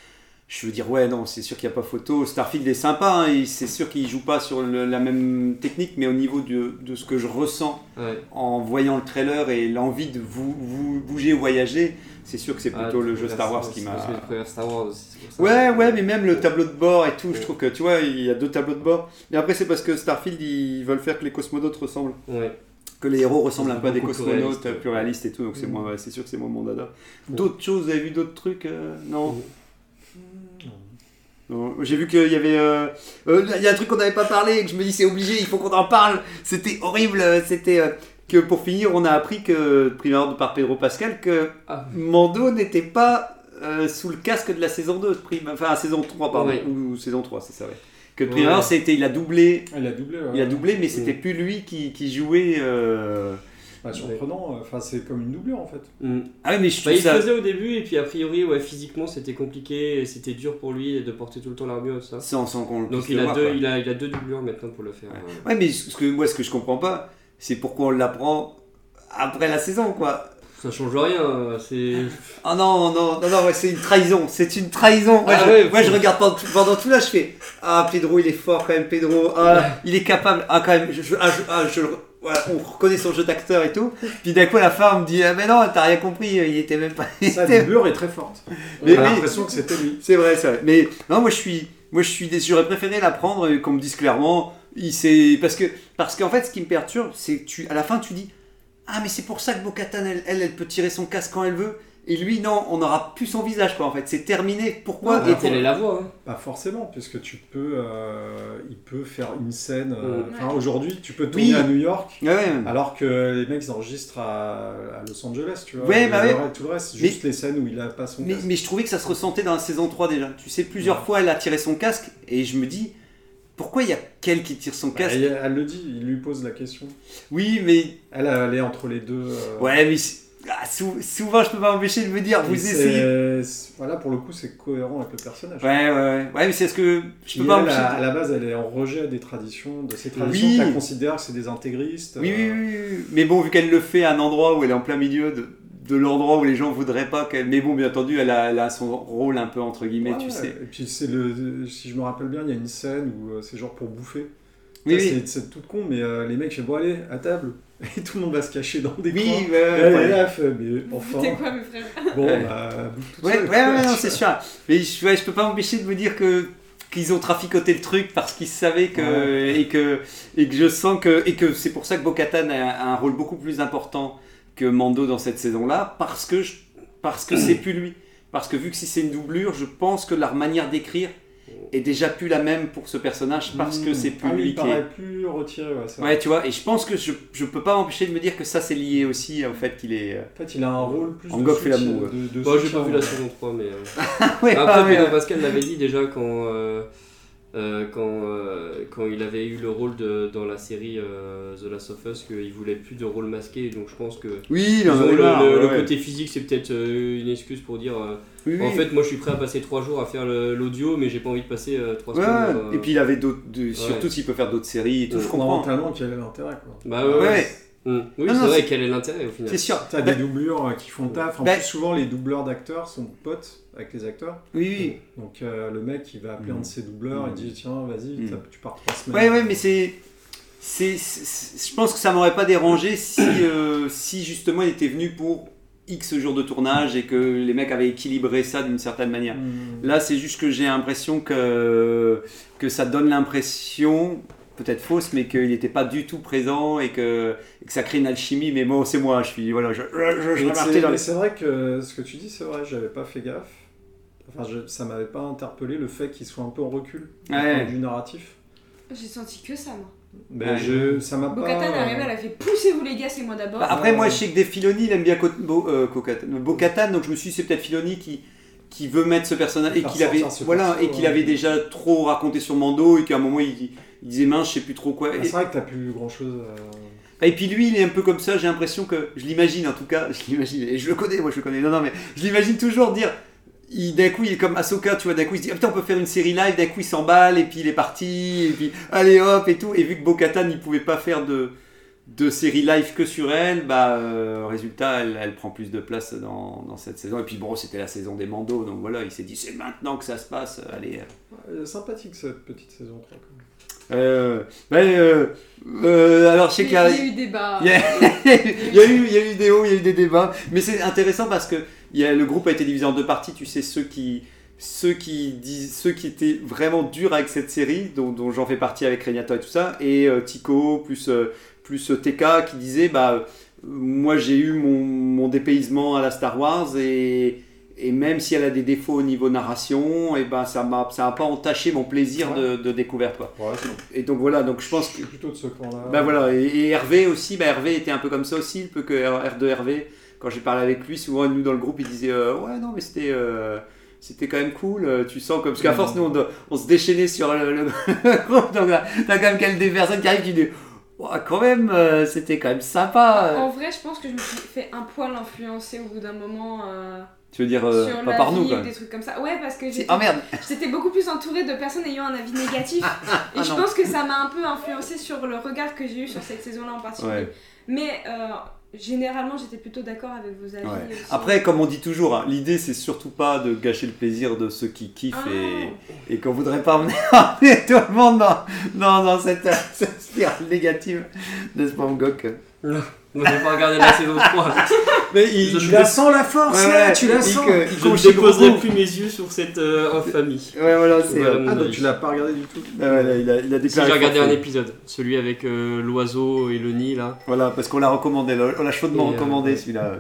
Je veux dire, ouais, non, c'est sûr qu'il n'y a pas photo. Starfield est sympa, hein, c'est sûr qu'il joue pas sur le- la même technique, mais au niveau de, de ce que je ressens Ouais. en voyant le trailer et l'envie de vous, vous bouger ou voyager, c'est sûr que c'est Ah, plutôt le jeu Star Wars qui m'a. Star Wars aussi. Ouais, ouais, mais même le tableau de bord et tout, je trouve que tu vois, il y a deux tableaux de bord. Mais après, c'est parce que Starfield, ils veulent faire que les cosmonautes ressemblent, Ouais. que les héros ressemblent un peu à des cosmonautes plus réalistes et tout, donc c'est Mm. ouais, c'est sûr que c'est moi mon dada. D'autres choses, vous avez vu d'autres trucs euh, Non. Non. J'ai vu qu'il y avait. euh, euh, Il y a un truc qu'on n'avait pas parlé et que je me dis c'est obligé, il faut qu'on en parle. C'était horrible. euh, C'était euh, que pour finir, on a appris que, ordre par Pedro Pascal, que Ah. Mando n'était pas sous le casque de la saison 2, prime- enfin saison 3, pardon, ou, ou saison 3, c'est ça, ouais. Que Ouais. ordre, c'était, il a doublé, il a doublé. ouais. il a doublé, mais c'était plus lui qui, qui jouait. Euh, surprenant. Enfin, c'est comme une doublure en fait. Mm. Ah oui, mais je Bah, il ça. faisait au début et puis a priori ouais physiquement c'était compliqué et c'était dur pour lui de porter tout le temps l'armure ça. Sans, sans qu'on le Donc il le a, voir, deux, il, a, il a deux doublures maintenant pour le faire. Ouais, mais ce que, moi, ce que je comprends pas, c'est pourquoi on l'apprend après la saison, quoi. Ça change rien, c'est. Ah non, non, non, non, ouais, c'est une trahison, c'est une trahison. Moi, Ah je, ouais, moi, je regarde pendant tout, pendant tout là, je fais Ah, Pedro, il est fort quand même, Pedro. Ah, il est capable. Ah, quand même, je, je- ah, je- ah, je le- voilà, on reconnaît son jeu d'acteur et tout. Puis d'un coup, la fin, on me dit Ah, mais non, t'as rien compris, il était même pas. Sa doublure est très forte. Mais On a oui. l'impression que c'était lui. C'est vrai, c'est vrai. Mais non, moi je suis, moi je suis, j'aurais préféré l'apprendre et qu'on me dise clairement, il parce que, parce qu'en fait, ce qui me perturbe, c'est que tu, à la fin, tu dis, ah mais c'est pour ça que Bo-Katan, elle, elle, elle peut tirer son casque quand elle veut. Et lui, non, on n'aura plus son visage, quoi, en fait. C'est terminé. Pourquoi Et bah, pour- Elle est la voix. Hein. Pas forcément, puisque tu peux, euh, il peut faire une scène. euh. Enfin, aujourd'hui, tu peux tourner Oui. à New York, Ouais, ouais. alors que les mecs ils enregistrent à, à Los Angeles, tu vois. Ouais, bah ouais. Tout le reste, Mais- juste les scènes où il a pas son Mais, casque. mais je trouvais que ça se ressentait dans la saison 3 déjà. Tu sais, plusieurs Ouais. fois, elle a tiré son casque et je me dis, pourquoi il y a qu'elle qui tire son Bah, casque elle, elle le dit, il lui pose la question. Oui, mais Elle, elle est entre les deux. euh, ouais, mais ah, sou- souvent, je peux pas m'empêcher de me dire, vous essayez. Voilà, pour le coup, c'est cohérent avec le personnage. Ouais, ouais, ouais. Ouais, mais c'est ce que je peux pas m'empêcher. à, de- à la base, elle est en rejet des traditions, de ces traditions Oui. qu'elle considère que c'est des intégristes. Oui, oui, euh, oui, oui. Mais bon, vu qu'elle le fait à un endroit où elle est en plein milieu de, de l'endroit où les gens voudraient pas qu'elle. Mais bon, bien entendu, elle a, elle a son rôle un peu entre guillemets, ouais, tu sais. Et puis, c'est le, si je me rappelle bien, il y a une scène où euh, c'est genre pour bouffer. Oui, oui. c'est- C'est tout con, mais euh, les mecs font bon, allez, à table. Et tout le monde va se cacher dans des Oui, coins. ouais, elle ouais. elle fait, mais Vous enfin. foutez quoi, mes frères? Bon, Ouais. bah, Ouais, seule, ouais, ouais, non, c'est sûr. Mais je, ouais, je peux pas m'empêcher de me dire que qu'ils ont traficoté le truc parce qu'ils savaient que Ouais. et que et que je sens que et que c'est pour ça que Bo-Katan a, a un rôle beaucoup plus important que Mando dans cette saison-là parce que je- parce que c'est plus lui. Parce que vu que si c'est une doublure, je pense que leur manière d'écrire est déjà plus la même pour ce personnage parce que c'est plus Ah oui, il paraît plus retiré, ouais, c'est vrai. Ouais, tu vois, et je pense que je, je peux pas m'empêcher de me dire que ça c'est lié aussi au fait qu'il est. euh, En fait, il a un rôle plus En de goff et l'amour, Bon, j'ai pas vu la saison 3, mais. euh, ouais, Après, Pedro. Pascal l'avait dit déjà quand. euh, euh, quand, euh, quand il avait eu le rôle de, dans la série euh, The Last of Us, qu'il voulait plus de rôle masqué. Donc je pense que Oui, ils ont le, marre, le- le ouais. côté physique, c'est peut-être euh, une excuse pour dire euh, Oui, en oui. fait, moi je suis prêt à passer trois jours à faire l'audio, mais j'ai pas envie de passer euh, trois Ouais, semaines. ouais. euh, Et puis il avait d'autres. de- Surtout s'il peut faire d'autres séries et tout, je comprends. Fondamentalement, quel est l'intérêt quoi Bah ouais. Mm. Oui, c'est vrai, quel est l'intérêt au final? C'est sûr. T'as Bah, des doublures qui font taf. En Bah- plus, souvent, les doubleurs d'acteurs sont potes avec les acteurs. Oui, oui. Donc, euh, le mec, il va appeler Mm. un de ses doubleurs Mm. et dit Tiens, vas-y, Mm. tu pars trois semaines. Ouais, ouais, mais c'est. Je pense que ça m'aurait pas dérangé si, euh, si justement il était venu pour X jours de tournage et que les mecs avaient équilibré ça d'une certaine manière. Mm. Là, c'est juste que j'ai l'impression que, que ça donne l'impression, peut-être fausse, mais qu'il n'était pas du tout présent et que, et que ça crée une alchimie. Mais moi, c'est moi, je suis. Voilà, je, je, je, je les- c'est vrai que ce que tu dis, c'est vrai, j'avais pas fait gaffe. Enfin, je- ça m'avait pas interpellé le fait qu'il soit un peu en recul Ouais. vue narratif. J'ai senti que ça, moi. Mais Ouais. je, ça m'a pas. Arrivée, elle a fait poussez-vous les gars, c'est moi d'abord. Bah, après, moi, je sais que des Filoni, il aime bien Bo- euh, donc je me suis dit, c'est peut-être Filoni qui, qui veut mettre ce personnage et qu'il avait, voilà, perso, et qu'il ouais. avait déjà trop raconté sur Mando et qu'à un moment, il, il disait, mince, je sais plus trop quoi. Ah, Et, c'est vrai que t'as plus grand chose. et puis lui, il est un peu comme ça, j'ai l'impression que, je l'imagine en tout cas, je l'imagine, et je le connais, moi je le connais, non, non, mais je l'imagine toujours dire. Il- D'un coup, il est comme Ahsoka, tu vois, d'un coup, il se dit, ah, putain, on peut faire une série live, d'un coup, il s'emballe, et puis il est parti, et puis, allez hop, et tout. Et vu que Bo-Katan, il pouvait pas faire de, de série live que sur elle, bah, euh, résultat, elle, elle prend plus de place dans, dans cette saison. Et puis bon, c'était la saison des mandos, donc voilà, il s'est dit, c'est maintenant que ça se passe, allez. Euh, sympathique cette petite saison 3. Quand même. Euh, ben, euh, euh, alors, je sais Il qu'il y a. y a eu des hauts, il y a eu des débats, mais c'est intéressant parce que il y a, le groupe a été divisé en deux parties. Tu sais ceux qui, ceux qui disent, ceux qui étaient vraiment durs avec cette série, dont, dont j'en fais partie avec Regnata et tout ça, et euh, Tico plus euh, plus euh, TK qui disait bah euh, moi j'ai eu mon, mon dépaysement à la Star Wars et et même si elle a des défauts au niveau narration, et ben ça m'a ça a pas entaché mon plaisir de, de découverte quoi. Ouais, c'est- Et donc voilà, donc je pense je que suis plutôt de ce camp-là. bah voilà, et, et Hervé aussi, bah Hervé était un peu comme ça aussi, un peu que R, R2 Hervé. Quand j'ai parlé avec lui, souvent nous dans le groupe, il disait euh, ouais non mais c'était euh, c'était quand même cool. euh, Tu sens comme parce qu'à force nous on, se déchaînait sur le, le- groupe, donc là, t'as quand même quelques des personnes qui arrivent qui disent ouais, quand même euh, c'était quand même sympa. En vrai, je pense que je me suis fait un poil influencer au bout d'un moment euh, Tu veux dire euh, sur pas la par vie nous ou quoi. des trucs comme ça. Ouais, parce que j'étais Ah merde. j'étais beaucoup plus entourée de personnes ayant un avis négatif. et ah je non. pense que ça m'a un peu influencé sur le regard que j'ai eu sur cette saison-là en particulier. Ouais. Mais euh, généralement, j'étais plutôt d'accord avec vos avis. Ouais. aussi. Après, comme on dit toujours, hein, l'idée c'est surtout pas de gâcher le plaisir de ceux qui kiffent Ah. et, et qu'on voudrait pas emmener, tout le monde dans, dans, dans cette, cette spirale négative, n'est-ce pas, Moi, j'ai pas regardé la saison 3. Mais il, Je Tu la sens la force Ouais, là, ouais, tu la il- sens. que- il Je ne déposerai plus mes yeux sur cette euh, infamie. Ouais, voilà, c'est. Voilà euh, Ah donc tu l'as pas regardé du tout. ah, il a, il a Si déclaré. j'ai regardé un épisode, celui avec euh, l'oiseau et le nid là. Voilà, parce qu'on l'a recommandé, là, on l'a chaudement Et, euh, recommandé celui-là.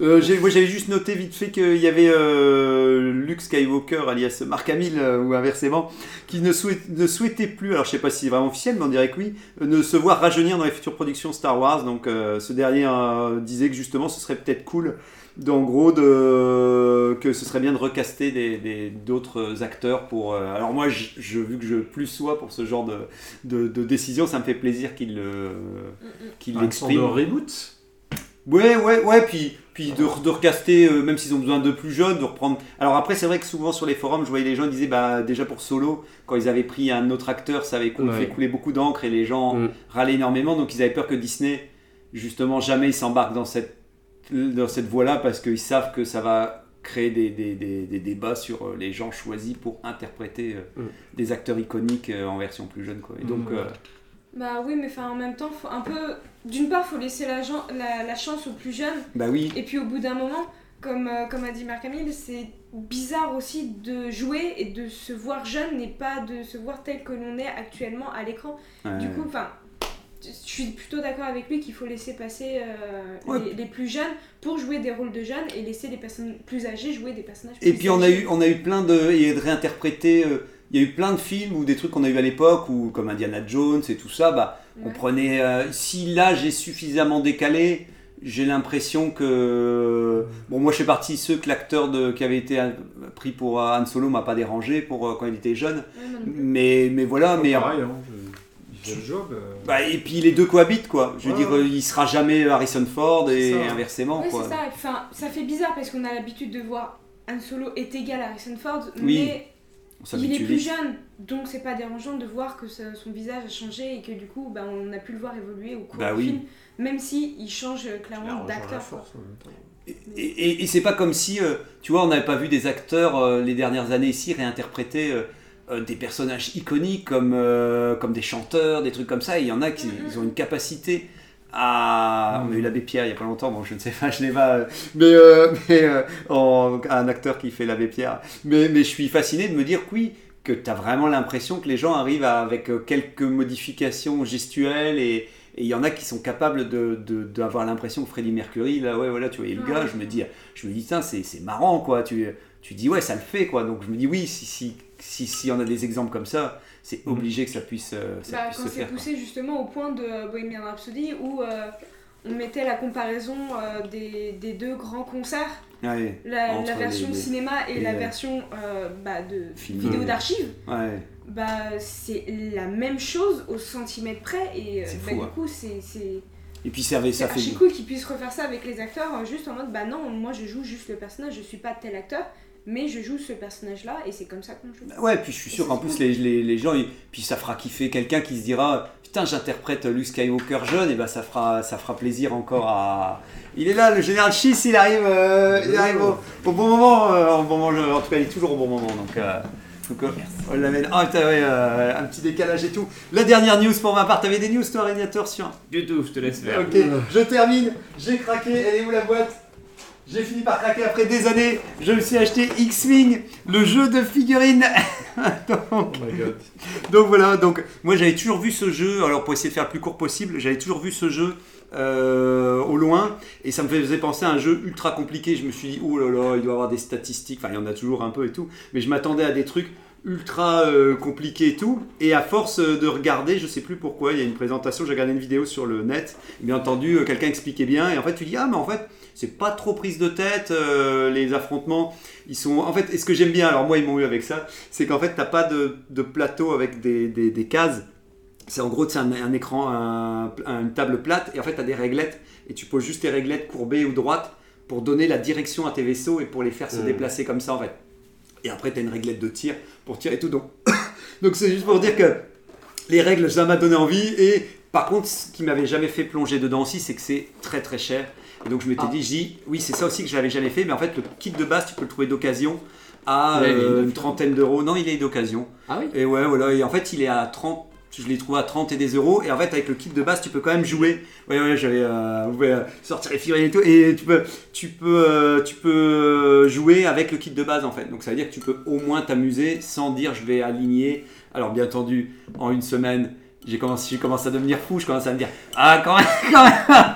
Euh, j'ai- moi j'avais juste noté vite fait qu'il y avait euh, Luke Skywalker alias Mark Hamill euh, ou inversement qui ne, souhait- ne souhaitait plus, alors je sais pas si c'est vraiment officiel mais on dirait que oui, euh, ne se voir rajeunir dans les futures productions Star Wars. Donc euh, ce dernier euh, disait que justement ce serait peut-être cool d'en gros de que ce serait bien de recaster des- des- d'autres acteurs pour euh, alors moi je, je- vu que je plus sois pour ce genre de, de, de décision ça me fait plaisir qu'il le qu'il Ah, une sorte l'exprime de reboot? Ouais, ouais, ouais, puis, puis de, de recaster, euh, même s'ils ont besoin de plus jeunes, de reprendre. Alors après, c'est vrai que souvent sur les forums, je voyais les gens disaient, bah déjà pour Solo, quand ils avaient pris un autre acteur, ça avait Ouais. fait couler beaucoup d'encre et les gens Mm. râlaient énormément, donc ils avaient peur que Disney, justement, jamais ils s'embarquent dans cette, dans cette voie-là parce qu'ils savent que ça va créer des, des, des, des débats sur euh, les gens choisis pour interpréter euh, Mm. des acteurs iconiques en version plus jeune. Quoi. Et donc, Mm. Bah oui, mais enfin, en même temps, faut un peu. D'une part, faut laisser la, gen- la, la chance aux plus jeunes. bah oui, Et puis au bout d'un moment, comme, euh, comme a dit Marc Hamill, c'est bizarre aussi de jouer et de se voir jeune et pas de se voir tel que l'on est actuellement à l'écran. Du coup, enfin, je suis plutôt d'accord avec lui qu'il faut laisser passer euh, Ouais. les, les plus jeunes pour jouer des rôles de jeunes et laisser les personnes plus âgées jouer des personnages plus Et puis on a eu, on a eu plein de, et de réinterpréter. euh, il y a eu plein de films ou des trucs qu'on a eu à l'époque, ou comme Indiana Jones et tout ça. Bah, on prenait. euh, si l'âge est suffisamment décalé, j'ai l'impression que bon moi je fais partie de ceux que l'acteur de qui avait été euh, pris pour euh, Han Solo m'a pas dérangé pour quand il était jeune Ouais, mais mais voilà mais Pareil, hein, je- job. euh, bah, et puis les deux cohabitent quoi je veux Ouais, dire il sera jamais Harrison Ford et ça. inversement Ouais, quoi c'est ça. Enfin, ça fait bizarre parce qu'on a l'habitude de voir Han Solo est égal à Harrison Ford, Oui, mais On il est plus vite. jeune, donc c'est pas dérangeant de voir que son visage a changé et que du coup, bah, on a pu le voir évoluer au cours Bah du oui. film, même si il change euh, clairement d'acteur. Et, et- et c'est pas comme si, euh, tu vois, on n'avait pas vu des acteurs euh, les dernières années ici réinterpréter euh, des personnages iconiques comme, euh, comme des chanteurs, des trucs comme ça. Et il y en a qui ils ont une capacité à. On a eu l'abbé Pierre il y a pas longtemps, bon, je ne sais pas, je l'ai pas. euh, mais euh, mais euh, en- un acteur qui fait l'abbé Pierre. Mais, mais je suis fasciné de me dire que oui, que tu as vraiment l'impression que les gens arrivent à- avec quelques modifications gestuelles et. Il y en a qui sont capables de, de- d'avoir l'impression que Freddie Mercury, là, ouais, voilà, tu vois, et le gars, je me dis, je me dis, tiens, c'est, c'est marrant, quoi. Tu, tu dis, ouais, ça le fait, quoi. Donc je me dis, oui, si, si, si, si on a des exemples comme ça, c'est Mhm. obligé que ça puisse, euh, ça Bah, puisse quand se c'est faire. quoi. poussé justement au point de Bohemian Rhapsody où euh, on mettait la comparaison euh, des, des deux grands concerts, Ouais, la, version les- les- cinéma et, et, la euh, version euh, bah, de film. vidéo ouais. Bah, c'est la même chose au centimètre près et C'est bah, fou, du hein. coup c'est c'est Et puis ça, avait- c'est ça fait. archi cool qu'ils puissent refaire ça avec les acteurs juste en mode bah non moi je joue juste le personnage je suis pas tel acteur mais je joue ce personnage là et c'est comme ça qu'on joue Ouais, puis je suis sûr qu'en plus, les, les, les gens, ils- puis ça fera kiffer quelqu'un qui se dira Putain, j'interprète Luke Skywalker jeune, et ben ça fera, ça fera plaisir encore à. Il est là, le général Schiss, il arrive, euh, il arrive au, au bon moment, euh, au bon moment, en tout cas, il est toujours au bon moment, donc. euh, donc, on l'amène. Ah, ouais, euh, un petit décalage et tout. La dernière news pour ma part, t'avais des news, toi, Régnateur, sur. Du tout, je te laisse faire. Ok, je termine. J'ai craqué. Elle est où la boîte? J'ai fini par craquer après des années. Je me suis acheté X-Wing, le jeu de figurines. donc, Oh my god. donc voilà, donc moi j'avais toujours vu ce jeu, alors pour essayer de faire le plus court possible, j'avais toujours vu ce jeu euh, au loin et ça me faisait penser à un jeu ultra compliqué. Je me suis dit, oh là là, il doit y avoir des statistiques, enfin il y en a toujours un peu et tout, mais je m'attendais à des trucs ultra euh, compliqués et tout. Et à force euh, de regarder, je sais plus pourquoi, il y a une présentation, j'ai regardé une vidéo sur le net, et bien entendu, euh, quelqu'un expliquait bien, et en fait tu dis, ah mais en fait, c'est pas trop prise de tête, euh, les affrontements, ils sont... En fait, et ce que j'aime bien, alors moi ils m'ont eu avec ça, c'est qu'en fait t'as pas de, de plateau avec des, des- des cases, c'est en gros c'est un, un écran, un- un- une table plate, et en fait tu as des réglettes, et tu poses juste tes réglettes courbées ou droites pour donner la direction à tes vaisseaux et pour les faire se Mhm. déplacer comme ça en fait. Et après tu as une réglette de tir pour tirer et tout. Donc donc c'est juste pour dire que les règles ça m'a donné envie, et par contre ce qui m'avait jamais fait plonger dedans aussi, c'est que c'est très très cher. Et donc je m'étais Ah. dit, j'ai- oui c'est ça aussi que je l'avais jamais fait, mais en fait le kit de base tu peux le trouver d'occasion à euh, une là. trentaine d'euros. Non il est d'occasion. Ah oui Et ouais, voilà. Et en fait, il est à 30. Je l'ai trouvé à 30 et des euros. Et en fait, avec le kit de base, tu peux quand même jouer. Ouais, ouais, j'avais. Euh, euh, sortir les figurines et tout. Et tu peux, tu peux, euh, tu peux jouer avec le kit de base en fait. Donc ça veut dire que tu peux au moins t'amuser sans dire je vais aligner. Alors, bien entendu, en une semaine. J'ai commencé, à devenir fou, je commence à me dire Ah, quand même, quand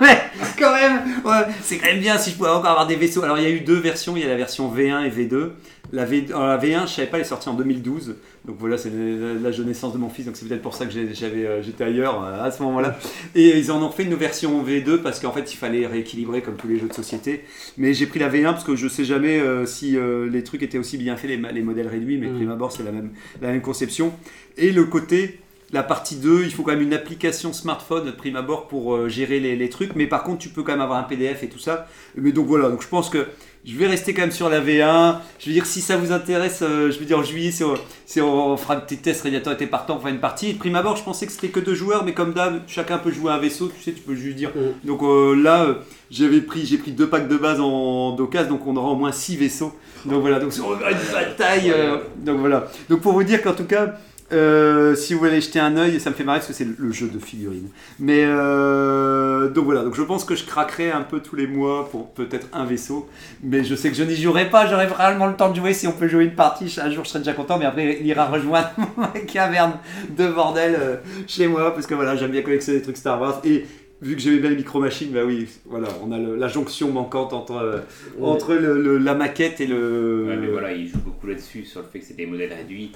même, quand même, ouais, c'est quand même bien si je pouvais encore avoir des vaisseaux. Alors, il y a eu deux versions, il y a la version V1 et V2. La, v, euh, la V1, je savais pas, elle est sortie en 2012. Donc voilà, c'est la- l'âge de naissance de mon fils, donc c'est peut-être pour ça que euh, j'étais ailleurs euh, à ce moment-là. Et ils en ont fait une version V2 parce qu'en fait il fallait rééquilibrer comme tous les jeux de société. Mais j'ai pris la V1 parce que je sais jamais euh, si euh, les trucs étaient aussi bien faits, les, les modèles réduits, mais de Mm. prime abord c'est la même, la même conception. Et le côté, la partie 2, il faut quand même une application smartphone de prime abord pour euh, gérer les, les trucs, mais par contre tu peux quand même avoir un PDF et tout ça. Mais donc voilà, donc je pense que je vais rester quand même sur la V1. Je veux dire, si ça vous intéresse, euh, je veux dire en juillet, si on, si on fera un petit test, Radiator était partant, on fera une partie. De prime abord, je pensais que c'était que deux joueurs, mais comme d'hab, chacun peut jouer un vaisseau, tu sais, tu peux juste dire. Mm. Donc euh, là, euh, j'avais pris, j'ai pris deux packs de base en d'occasion, donc on aura au moins six vaisseaux. Donc voilà, donc on aura une bataille. donc voilà. Donc pour vous dire qu'en tout cas, euh, si vous voulez jeter un œil, ça me fait marrer parce que c'est le jeu de figurines. Mais euh, donc voilà, donc je pense que je craquerai un peu tous les mois pour peut-être un vaisseau. Mais je sais que je n'y jouerai pas, j'aurai vraiment le temps de jouer. Si on peut jouer une partie, un jour je serai déjà content. Mais après, il ira rejoindre ma caverne de bordel euh, chez moi parce que voilà, j'aime bien collectionner des trucs Star Wars. Et vu que j'aimais bien les micro-machines, bah oui, voilà, on a le- la jonction manquante entre, euh, entre le- le- la maquette et le. Ouais, mais voilà, il joue beaucoup là-dessus sur le fait que c'est des modèles réduits.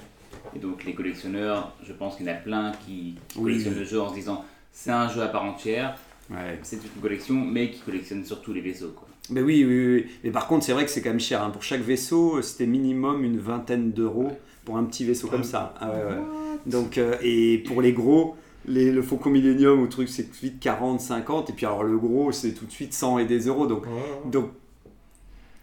Et donc les collectionneurs, je pense qu'il y en a plein qui, qui Oui. collectionnent le jeu en se disant c'est un jeu à part entière. Ouais. C'est toute une collection, mais qui collectionne surtout les vaisseaux. Quoi. Mais oui, oui, oui. Mais par contre, c'est vrai que c'est quand même cher. hein. Pour chaque vaisseau, c'était minimum une vingtaine d'euros pour un petit vaisseau comme ça. Ah ouais, ouais. Donc, euh, et pour les gros, les, le Faucon Millennium ou truc, c'est tout de suite 40, 50. Et puis alors le gros, c'est tout de suite 100 et des euros. Donc, donc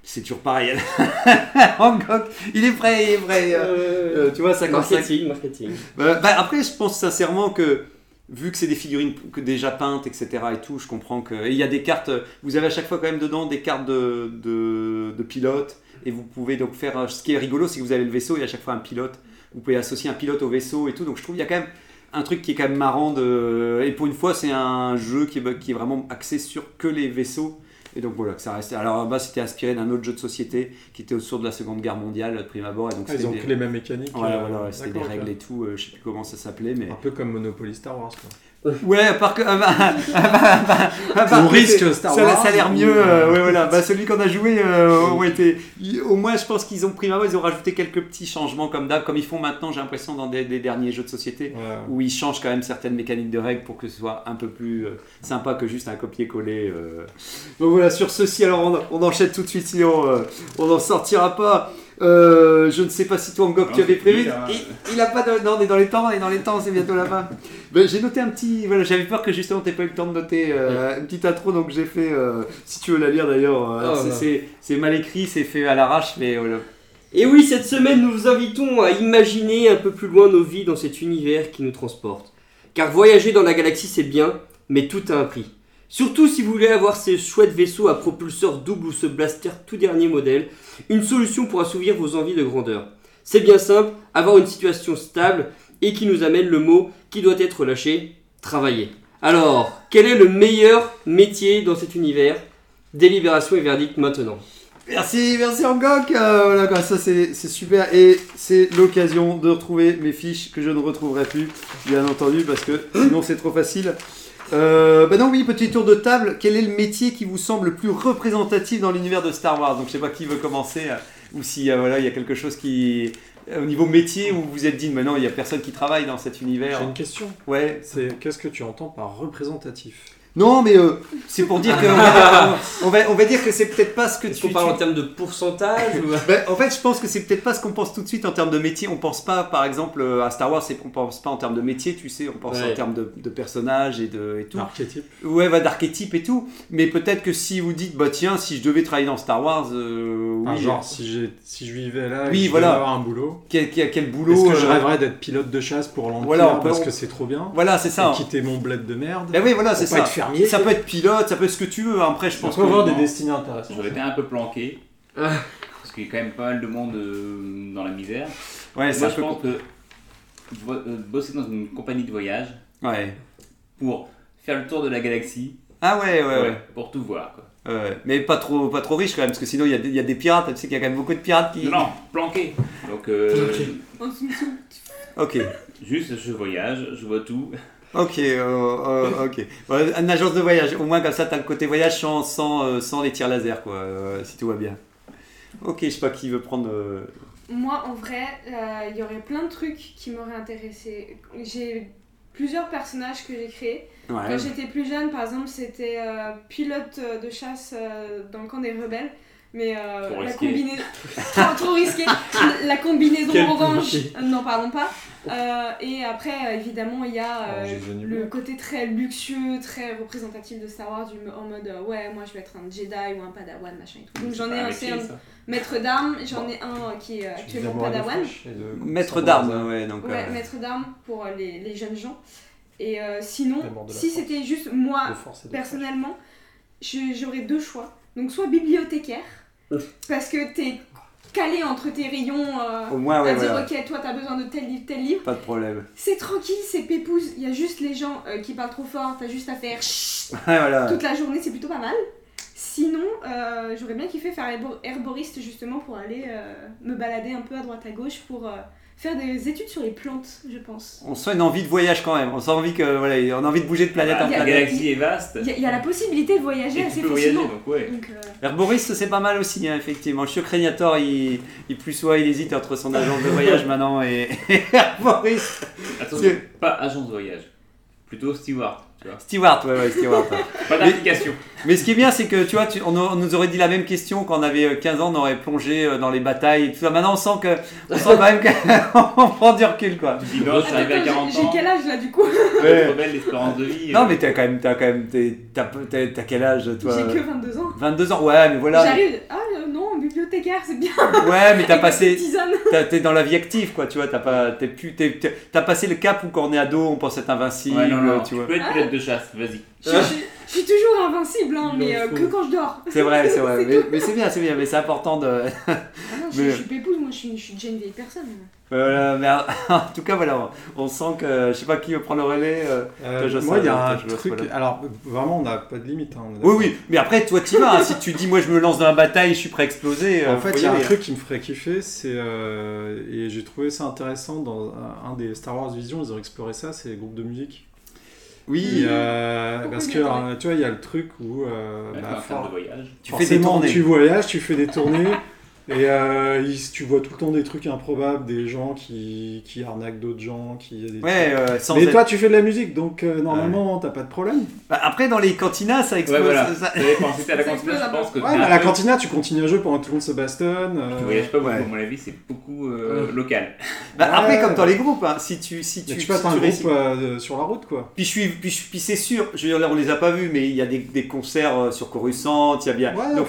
c'est toujours pareil. Hancock, il est prêt, il est prêt. Euh, euh, tu vois, 55. Marketing, marketing. Bah, bah, après, je pense sincèrement que vu que c'est des figurines que déjà peintes, etc. et tout, je comprends que. Et il y a des cartes, vous avez à chaque fois quand même dedans des cartes de, de, de pilotes, et vous pouvez donc faire. Ce qui est rigolo, c'est que vous avez le vaisseau et à chaque fois un pilote. Vous pouvez associer un pilote au vaisseau et tout, donc je trouve qu'il y a quand même un truc qui est quand même marrant. De... Et pour une fois, c'est un jeu qui est, qui est vraiment axé sur que les vaisseaux. Et donc voilà, que ça reste. Alors là-bas, c'était inspiré d'un autre jeu de société qui était autour de la Seconde Guerre mondiale, de prime abord. Et donc Ah, ils ont des- pris les mêmes mécaniques. Ouais, euh, voilà, ouais, c'était des règles et tout, euh, je sais plus comment ça s'appelait, mais. Un peu comme Monopoly Star Wars. Quoi. Ouais, à part que. ah bah, ah bah, ah bah, ah bah, risque Star ça, Wars, Ça a l'air mieux, euh, ouais, voilà. Bah, celui qu'on a joué, euh, ont été. ils- Au moins, je pense qu'ils ont pris ma voix, ils ont rajouté quelques petits changements comme d'hab, comme ils font maintenant, j'ai l'impression, dans des, des derniers jeux de société, Ouais. où ils changent quand même certaines mécaniques de règles pour que ce soit un peu plus euh, sympa que juste un copier-coller. Donc voilà, sur ceci, alors on, on enchaîne tout de suite, sinon on n'en sortira pas. Euh, je ne sais pas si toi, Ngok, tu avais prévu. Il, il a pas de. Non, on est dans les temps, on est dans les temps, c'est bientôt la fin. Ben, j'ai noté un petit. Voilà, j'avais peur que justement t'aies pas eu le temps de noter euh, une petite intro, donc j'ai fait. euh, si tu veux la lire d'ailleurs, euh, Oh, c'est mal écrit, c'est fait à l'arrache, mais voilà. Et oui, cette semaine, nous vous invitons à imaginer un peu plus loin nos vies dans cet univers qui nous transporte. Car voyager dans la galaxie, c'est bien, mais tout a un prix. Surtout si vous voulez avoir ces chouettes vaisseaux à propulseur double ou ce blaster tout dernier modèle, une solution pour assouvir vos envies de grandeur. C'est bien simple, avoir une situation stable et qui nous amène le mot qui doit être lâché, travailler. Alors, quel est le meilleur métier dans cet univers? Délibération et verdict maintenant. Merci, merci Angok. Euh, voilà, ça c'est super. Et c'est l'occasion de retrouver mes fiches que je ne retrouverai plus, bien entendu, parce que sinon c'est trop facile. Euh, bah non, oui, petit tour de table. Quel est le métier qui vous semble le plus représentatif dans l'univers de Star Wars? Donc je sais pas qui veut commencer, euh, ou si euh, voilà, il y a quelque chose qui. euh, Au niveau métier, où vous vous êtes dit, mais non, il n'y a personne qui travaille dans cet univers. J'ai une question. Ouais. C'est qu'est-ce que tu entends par représentatif? Non, mais euh, c'est pour dire que. on, va, on va- on va dire que c'est peut-être pas ce que tu. qu'on parle tu- en termes de pourcentage ou... Ben, en fait, je pense que c'est peut-être pas ce qu'on pense tout de suite en termes de métier. On pense pas, par exemple, euh, à Star Wars, c'est- on pense pas en termes de métier, tu sais, on pense Ouais. en termes de, de personnages et, de, et tout. Archétype. Ouais, bah, d'archétype et tout. Mais peut-être que si vous dites, bah tiens, si je devais travailler dans Star Wars, euh, genre, si, j'ai- si je vivais là, et Oui, je voilà. avoir un boulot, quel, quel, quel boulot. est-ce que je rêverais d'être pilote de chasse pour l'Empire Voilà, parce on- que c'est trop bien Voilà, c'est ça. et quitter mon bled de merde Ben oui, voilà, c'est ça. être fermier Ça peut être pilote, ça peut être ce que tu veux. Après, je On pense peut que. avoir des destinées intéressantes. J'aurais été un peu planqué. Parce qu'il y a quand même pas mal de monde euh, dans la misère. Ouais, c'est Moi, un je peu. pense que euh, bosser dans une compagnie de voyage Ouais. pour faire le tour de la galaxie, Ah ouais, ouais, ouais. pour tout voir. Quoi. Ouais, Mais pas trop, pas trop riche quand même, parce que sinon il y, a des- il y a des pirates. Tu sais qu'il y a quand même beaucoup de pirates qui. Non, non, planqué. Donc, euh. Ok. juste je voyage, je vois tout. Ok, euh, euh, ok. Une agence de voyage, au moins comme ça, t'as le côté voyage sans, sans, euh, sans les tirs laser, quoi, euh, si tout va bien. Ok, je sais pas qui veut prendre. euh, Moi, en vrai, il y aurait plein de trucs qui m'auraient intéressé. J'ai plusieurs personnages que j'ai créés. Ouais. Quand j'étais plus jeune, par exemple, c'était pilote de chasse dans le camp des rebelles. Mais euh, Trop la combinaison. trop, trop risqué. La combinaison Quel orange. péché. euh, non, pardon pas. Euh, et après, euh, évidemment, il y a euh, le côté très luxueux, très représentatif de Star Wars, du, en mode euh, ouais, moi je vais être un Jedi ou un Padawan, machin et tout. Donc j'en ai un, c'est un maître d'armes, j'en ai un qui est actuellement Padawan. de- Maître d'armes, ouais, donc. Ouais, euh, maître d'armes pour les, les jeunes gens. Et euh, sinon, si c'était juste moi, personnellement, j'aurais deux choix. Donc soit bibliothécaire, parce que t'es calé entre tes rayons euh, Au moins, ouais, à dire voilà. ok, toi t'as besoin de tel livre, tel livre. Pas de problème. C'est tranquille, c'est pépouze. Il y a juste les gens euh, qui parlent trop fort, t'as juste à faire voilà. toute la journée, c'est plutôt pas mal. Sinon, euh, j'aurais bien kiffé faire herbo- herboriste justement pour aller me balader un peu à droite à gauche pour faire des études sur les plantes, je pense. On sent une envie de voyage quand même. On sent envie que voilà, on a envie de bouger de planète en y a- la planète. galaxie est vaste. Il y, a- il y a la possibilité de voyager Et assez tu peux voyager, facilement. donc ouais. Donc, euh, Herboriste, c'est pas mal aussi, hein, effectivement. Que Régnator, il, il plus soit, il hésite entre son agence de voyage maintenant et, et herboriste. Attention, pas agence de voyage. Plutôt Stewart, tu vois. Stewart, ouais, ouais, Stewart. ouais. Pas d'application. Mais ce qui est bien, c'est que tu vois, tu- on, a- on nous aurait dit la même question quand on avait euh, 15 ans, on aurait plongé euh, dans les batailles et tout ça. Maintenant, on sent que, on sent quand même qu'on prend du recul, quoi. Tu dis non, à Attends, 40 j'ai- J'ai ans. quel âge là du coup? Ouais. Trop belle l'espérance de vie. Non, euh, mais t'as quand même, t'as quand même, t'es- t'as, quel âge, toi? J'ai que 22 ans. 22 ans, ouais, mais voilà. J'arrive, ah euh, non, bibliothécaire, c'est bien. Ouais, mais t'as passé, t'es dans la vie active, quoi, tu vois, t'as pas, t'es plus, t'as passé le cap où quand on est ado, on pense être invincible, Ouais, non, non, tu tu vois. peux être pilote de chasse, vas-y. Je, je- je suis toujours invincible, hein, mais euh, que quand je dors. C'est vrai, c'est vrai, mais, c'est bien, c'est bien, mais c'est important de. Ah non, je, Mais- je suis pépouse, moi je suis, je suis déjà une vieille personne. Voilà, mais en tout cas, voilà, on, sent que, je sais pas qui veut prendre le relais. euh, Euh, Toi, moi, il y a un truc. voilà. Alors, vraiment, on n'a pas de limite. hein, Oui, oui, mais après, toi, tu vas. hein. si tu dis, moi, je me lance dans la bataille, je suis prêt à exploser. euh, En fait, il y a un hein. truc qui me ferait kiffer, c'est euh, et j'ai trouvé ça intéressant dans un, un des Star Wars Vision, ils ont exploré ça, c'est les groupes de musique. Oui, euh, parce que tu vois, il y a le truc où euh, bah, for- de voyage. tu fais des tournées. tu voyages, tu fais des tournées. Et euh, il- tu vois tout le temps des trucs improbables, des gens qui, qui arnaquent d'autres gens, qui des Ouais, euh, sans Mais être- toi, tu fais de la musique, donc euh, normalement, t'as pas de problème. Bah, après, dans les cantinas, ça explose. Ouais, voilà. ça- t'es à la explose je pense que Ouais, à la cantina, tu continues à jouer pendant que tout le monde se bastonne. euh, Tu voyages pas beaucoup, Ouais. à mon avis, c'est beaucoup euh, local. Bah, après, Ouais. comme dans les groupes, hein, si tu, si tu, tu peux si un tu groupe réussis- euh, sur la route, quoi. Puis, je suis, puis, je- puis c'est sûr, je veux dire, là, on les a pas vus, mais il y a des, des concerts sur Coruscant, il y a bien. Ouais, donc,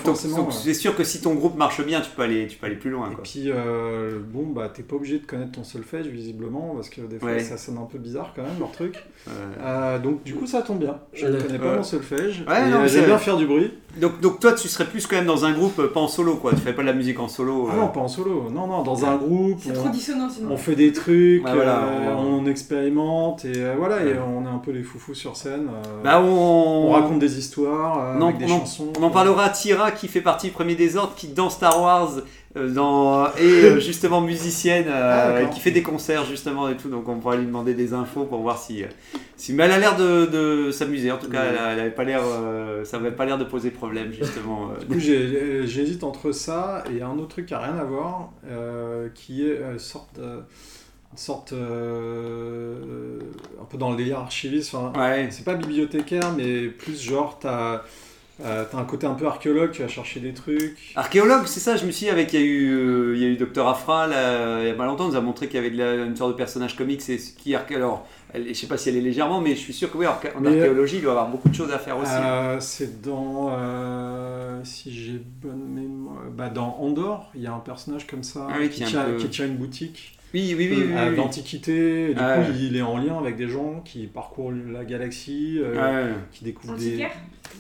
c'est sûr que si ton groupe marche bien, tu peux aller, tu peux aller plus loin. Et Quoi. puis, euh, bon, bah, t'es pas obligé de connaître ton solfège, visiblement, parce que des fois, Ouais. ça sonne un peu bizarre quand même, leur truc. Euh, Euh, donc, du coup, ça tombe bien. Je ne connais pas Ouais. mon solfège. Ouais, euh, mais J'aime bien faire du bruit. donc, donc, toi, tu serais plus quand même dans un groupe, pas en solo, quoi. Tu fais pas de la musique en solo. Ah non, pas en solo. Non, non, dans un groupe. C'est trop dissonant sinon. On fait des trucs, Ouais, voilà, euh, on- on... expérimente et euh, voilà, et on est un peu les foufous sur scène. euh, Bah, on... on raconte des histoires euh, Non, avec des on chansons. On en parlera à Tira qui fait partie du premier désordre, qui dans Star Wars euh, dans, est euh, justement musicienne, euh, Ah, et qui fait des concerts justement et tout. Donc on pourra lui demander des infos pour voir si. si mais elle a l'air de, de s'amuser. En tout cas, elle, a- elle avait pas l'air, euh, ça avait pas l'air de poser problème justement. Du coup, j'hésite entre ça et un autre truc qui a rien à voir, euh, qui est sorte, une sorte euh, un peu dans le délire archiviste. Enfin, Ouais. C'est pas bibliothécaire, mais plus genre t'as euh, t'as un côté un peu archéologue, tu vas chercher des trucs. Archéologue, c'est ça, je me suis dit, avec, il y a eu, euh, il y a eu Dr. Afra, là, il y a pas longtemps, on nous a montré qu'il y avait de la- une sorte de personnage comique, c'est ce qui Alors, elle- je sais pas si elle est légèrement, mais je suis sûr que oui, en Mais, euh, archéologie, il doit y avoir beaucoup de choses à faire aussi. Euh, c'est dans, si j'ai bonne mémoire, bah dans Andorre, il y a un personnage comme ça Ah oui, qui, qui un peu- qui tient une boutique Oui, oui, oui. oui, euh, et Du Ah coup, il est en lien avec des gens qui parcourent la galaxie, euh, Ouais. qui découvrent des,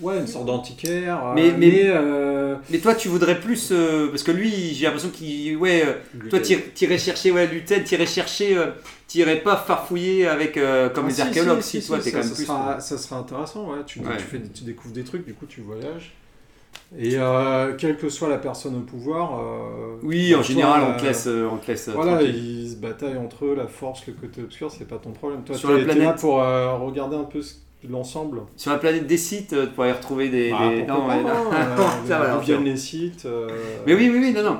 ouais, une sorte d'antiquaire. euh, Mais- mais- euh, Mais toi, tu voudrais plus. euh, parce que lui, j'ai l'impression qu'il. Ouais, toi, t'irais chercher. Ouais, Luten, t'irais chercher. euh, t'irais pas farfouiller avec. euh, comme ah, les si, archéologues, si, si, toi, t'es ça, quand même ça plus. Sera, ça serait intéressant, ouais. Tu, Ouais. tu, fais, tu découvres des trucs, du coup, tu voyages. Et euh, quelle que soit la personne au pouvoir. euh, Oui, en général, on euh, te laisse. on te laisse Voilà, ils se bataillent entre eux, la force, le côté obscur, c'est pas ton problème. Toi, Sur la t'es planète. là pour euh, regarder un peu l'ensemble. Sur la planète des sites, tu pourrais retrouver des. Ah, des- non, pas, non. Mais oui, oui, oui, non, non.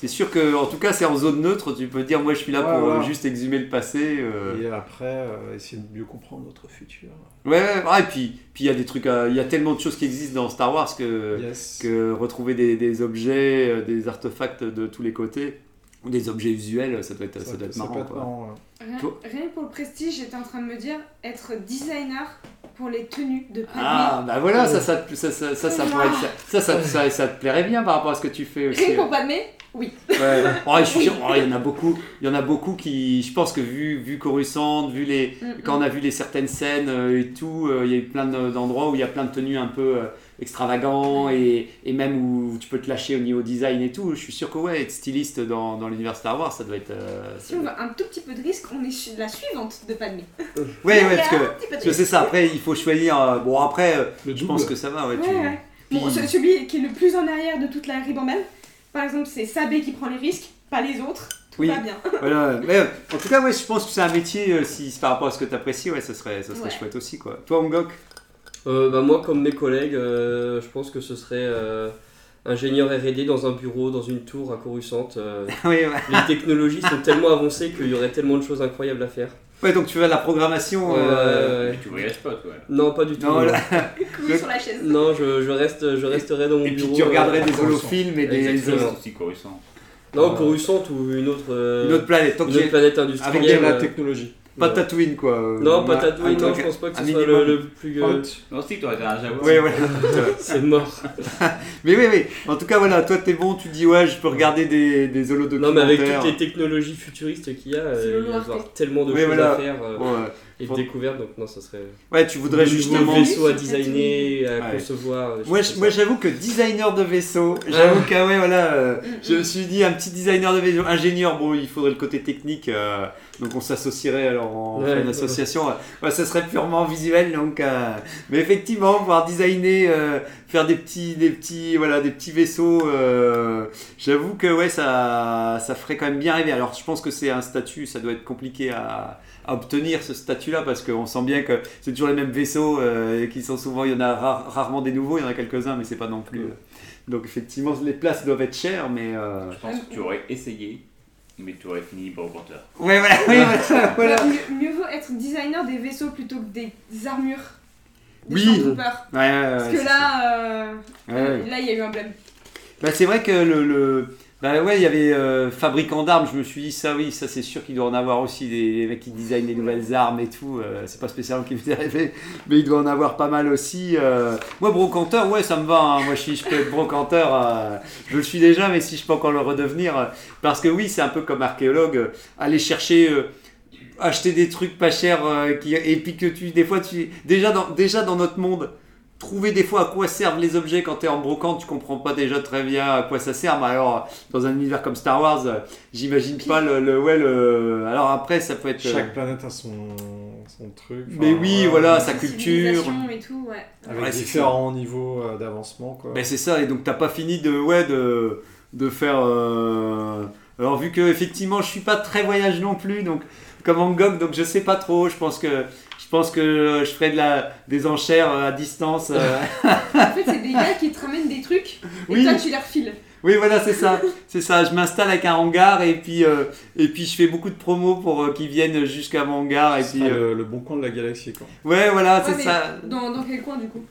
C'est sûr que, en tout cas, c'est en zone neutre. Tu peux dire, moi, je suis là Ouais, pour euh, juste exhumer le passé. euh. Et après, euh, essayer de mieux comprendre notre futur. Ouais, ouais, ouais, et puis puis il y a des trucs. euh, Il y a tellement de choses qui existent dans Star Wars que. Yes. que retrouver des, des objets, euh, des artefacts de tous les côtés, ou des objets usuels, ça doit être, ça doit être ça marrant. quoi. Rien, rien que pour le prestige, j'étais en train de me dire être designer pour les tenues de Padmé. Ah, bah voilà, ça, ça, ça, ça, ça, ça, pourrait ça, ça, ça, ça te plairait bien par rapport à ce que tu fais aussi. Rien pour Padmé, oui. Ouais. Oh, je suis sûr, oh, il y en a beaucoup, il y en a beaucoup qui, je pense que vu, vu Coruscant, vu les, Mm, quand on a vu les certaines scènes euh, et tout, euh, il y a eu plein de- d'endroits où il y a plein de tenues un peu extravagants et, et même où tu peux te lâcher au niveau design et tout. Je suis sûr que ouais, être styliste dans, dans l'univers Star Wars, ça doit être. euh, Si on va un tout petit peu de risque, on est la suivante de Padmé. Ouais, ouais, parce que, que c'est ça. Après, il faut choisir. euh, bon, après, euh, Le je double. pense que ça va. Ouais, Ouais, tu- ouais. Bon, Puis- ce- celui qui est le plus en arrière de toute la ribambelle, par exemple, c'est Sabé qui prend les risques, pas les autres. Tout Oui. va bien. Voilà. Mais, en tout cas, ouais, je pense que c'est un métier, euh, si par rapport à ce que tu apprécies, ouais, ça serait, ça serait Ouais. chouette aussi. Quoi. Toi, Ongok? Bah, moi, comme mes collègues, euh, je pense que ce serait euh, ingénieur R&D dans un bureau, dans une tour à Coruscant. euh, Oui, les technologies sont tellement avancées qu'il y aurait tellement de choses incroyables à faire. Ouais, donc tu fais de la programmation. Euh. Mais tu voyages pas, toi. Non, pas du tout. Non, non. voilà. Couillé sur la chaise. Non, je, je reste, je resterai dans mon Et puis bureau. tu regarderais euh, des holofilms et des Exactement. Aussi Coruscant. Non, Coruscant ou une autre, euh, une autre planète. Une autre planète Avec industrielle. de la euh, technologie. Pas de ouais. Tatooine quoi. euh, Non, pas Tatooine, non, je pense pas que ce soit le, plus. euh, Non, si, t'aurais été un Jawa. Ouais, voilà. C'est mort. mais oui, oui. En tout cas, voilà, toi t'es bon, tu dis ouais, je peux regarder des, des Non, holodocumentaires. mais avec toutes les technologies futuristes qu'il y a, euh, il va y avoir tellement de Oui, choses voilà. à faire euh, Ouais. et de Faut- découvertes, donc non, ça serait. Ouais, tu voudrais justement. vaisseaux à designer, à Ouais. concevoir. Moi, je- comme moi j'avoue que designer de vaisseau, j'avoue que ouais, voilà, euh, Mm, je mm. me suis dit un petit designer de vaisseau, ingénieur, bon, il faudrait le côté technique, euh, donc on s'associerait alors en Ouais, une association. Ouais, ça serait purement visuel, donc. euh, mais effectivement, pouvoir designer, euh, faire des petits, des petits, voilà, des petits vaisseaux, euh, j'avoue que ouais, ça, ça ferait quand même bien rêver. Alors, je pense que c'est un statut, ça doit être compliqué à, à obtenir ce statut-là parce qu'on sent bien que c'est toujours les mêmes vaisseaux euh, qui sont souvent, il y en a rare- rarement des nouveaux, il y en a quelques-uns, mais c'est pas non plus. euh. Donc effectivement, les places doivent être chères, mais euh, Je pense que tu aurais essayé, mais tu aurais fini au compteur. ouais, voilà, oui, voilà, voilà. Bah, mieux, mieux vaut être designer des vaisseaux plutôt que des armures. Des Oui. Ouais, ouais, ouais, Parce que là, euh, Ouais, ouais. là, il y a eu un blâme. Bah, c'est vrai que le, le- bah ouais, il y avait euh, fabricant d'armes. Je me suis dit ça, oui, ça c'est sûr qu'il doit en avoir aussi des, mecs qui designent des nouvelles armes et tout. euh, c'est pas spécialement qui me fait rêver, mais il doit en avoir pas mal aussi. euh. Moi, brocanteur, ouais, ça me va. hein. Moi, je, peux être brocanteur. euh, je le suis déjà, mais si je peux encore le redevenir, euh, parce que oui, c'est un peu comme archéologue, euh, aller chercher. acheter des trucs pas chers euh, qui, et puis que tu des fois tu déjà dans déjà dans notre monde trouver des fois à quoi servent les objets quand tu es en brocante, tu comprends pas déjà très bien à quoi ça sert. Mais alors, dans un univers comme Star Wars, euh, j'imagine pas le, le- ouais, le- Alors après, ça peut être. euh, Chaque planète a son, son truc. Mais oui, ouais, voilà, sa Sa culture. civilisation et tout, ouais. Avec Ouais, différents niveaux euh, d'avancement. quoi. Ben c'est ça, et donc t'as pas fini de, ouais, de, de faire. euh, Alors vu que effectivement je suis pas très voyage non plus, donc comme Angok, donc je sais pas trop. Je pense que pense que je ferai de la des enchères euh, à distance. euh. En fait, c'est des gars qui te ramènent des trucs et Oui. toi, tu les refiles. Oui, voilà, c'est ça. C'est ça. Je m'installe avec un hangar et puis, euh, et puis je fais beaucoup de promos pour euh, qu'ils viennent jusqu'à mon hangar. Et puis, euh, le, le bon coin de la galaxie. Quoi. ouais, voilà, Ouais, c'est ça. Dans, dans quel coin, du coup?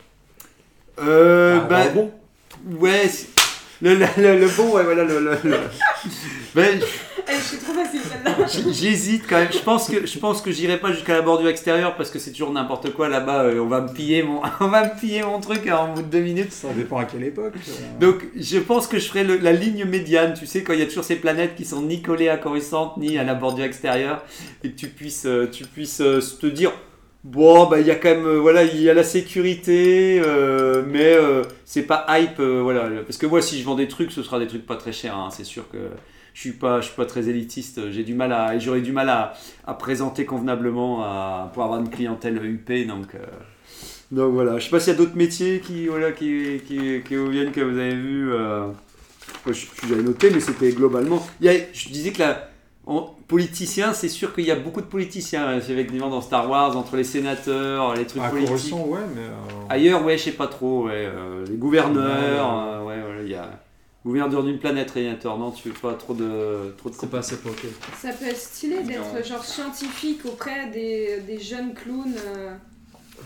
Euh, Ah, bah, bah, bon. ouais, le, le, le, le bon, ouais, voilà, le. le, le- Ben, Eh, Je suis trop facile, celle-là. j- J'hésite quand même. Je pense que je pense que j'irai pas jusqu'à la bordure extérieure parce que c'est toujours n'importe quoi là-bas. euh, on va me piller mon, on va me piller mon truc hein, en bout de deux minutes. Ça dépend à quelle époque. euh. Donc, je pense que je ferai le- la ligne médiane, tu sais, quand il y a toujours ces planètes qui sont ni collées à Coruscant, ni à la bordure extérieure, et que tu puisses, euh, tu puisses euh, te dire, bon, bah, il y a quand même, euh, voilà, il y a la sécurité, euh, mais euh, c'est pas hype, euh, voilà. Parce que moi, si je vends des trucs, ce sera des trucs pas très chers, hein, c'est sûr que je suis pas, je suis pas très élitiste, j'ai du mal à, j'aurais du mal à, présenter convenablement pour avoir une clientèle UP, donc. donc voilà, je sais pas s'il y a d'autres métiers qui, voilà, qui, qui, qui vous viennent, que vous avez vu. Moi, je- J'avais noté, mais c'était globalement. Je disais que la, en politicien, c'est sûr qu'il y a beaucoup de politiciens, effectivement, dans Star Wars, entre les sénateurs, les trucs À politiques. Ouais, mais. euh, Ailleurs, ouais, je sais pas trop, ouais. euh, les gouverneurs, Ouais, euh, ouais, voilà, il y a. Gouverneur d'une planète, régnateur, non, tu veux pas trop de. Trop de C'est pas assez planqué. Ça peut être stylé d'être genre scientifique auprès des, des jeunes clowns euh,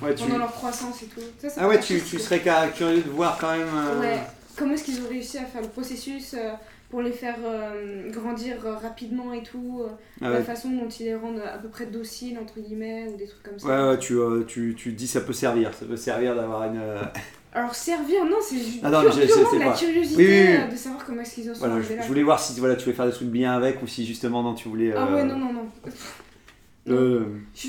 Ouais, tu... pendant leur croissance et tout. Ça, ça Ah ouais, tu, serais curieux de voir quand même. euh, Ouais. Comment est-ce qu'ils ont réussi à faire le processus euh, pour les faire euh, grandir euh, rapidement et tout euh, ah La façon dont ils les rendent à peu près dociles, entre guillemets, ou des trucs comme ça. Ouais, ouais, tu, euh, tu, tu dis ça peut servir, ça peut servir d'avoir une. euh, Alors servir, non, c'est ju- Ah non, pure- purement de la curiosité Oui, oui, oui. de savoir comment est-ce qu'ils en sont Voilà, je, là. je voulais voir si voilà, tu voulais faire des trucs bien avec ou si justement non, tu voulais. Ah ouais, non, non, non. Le- Je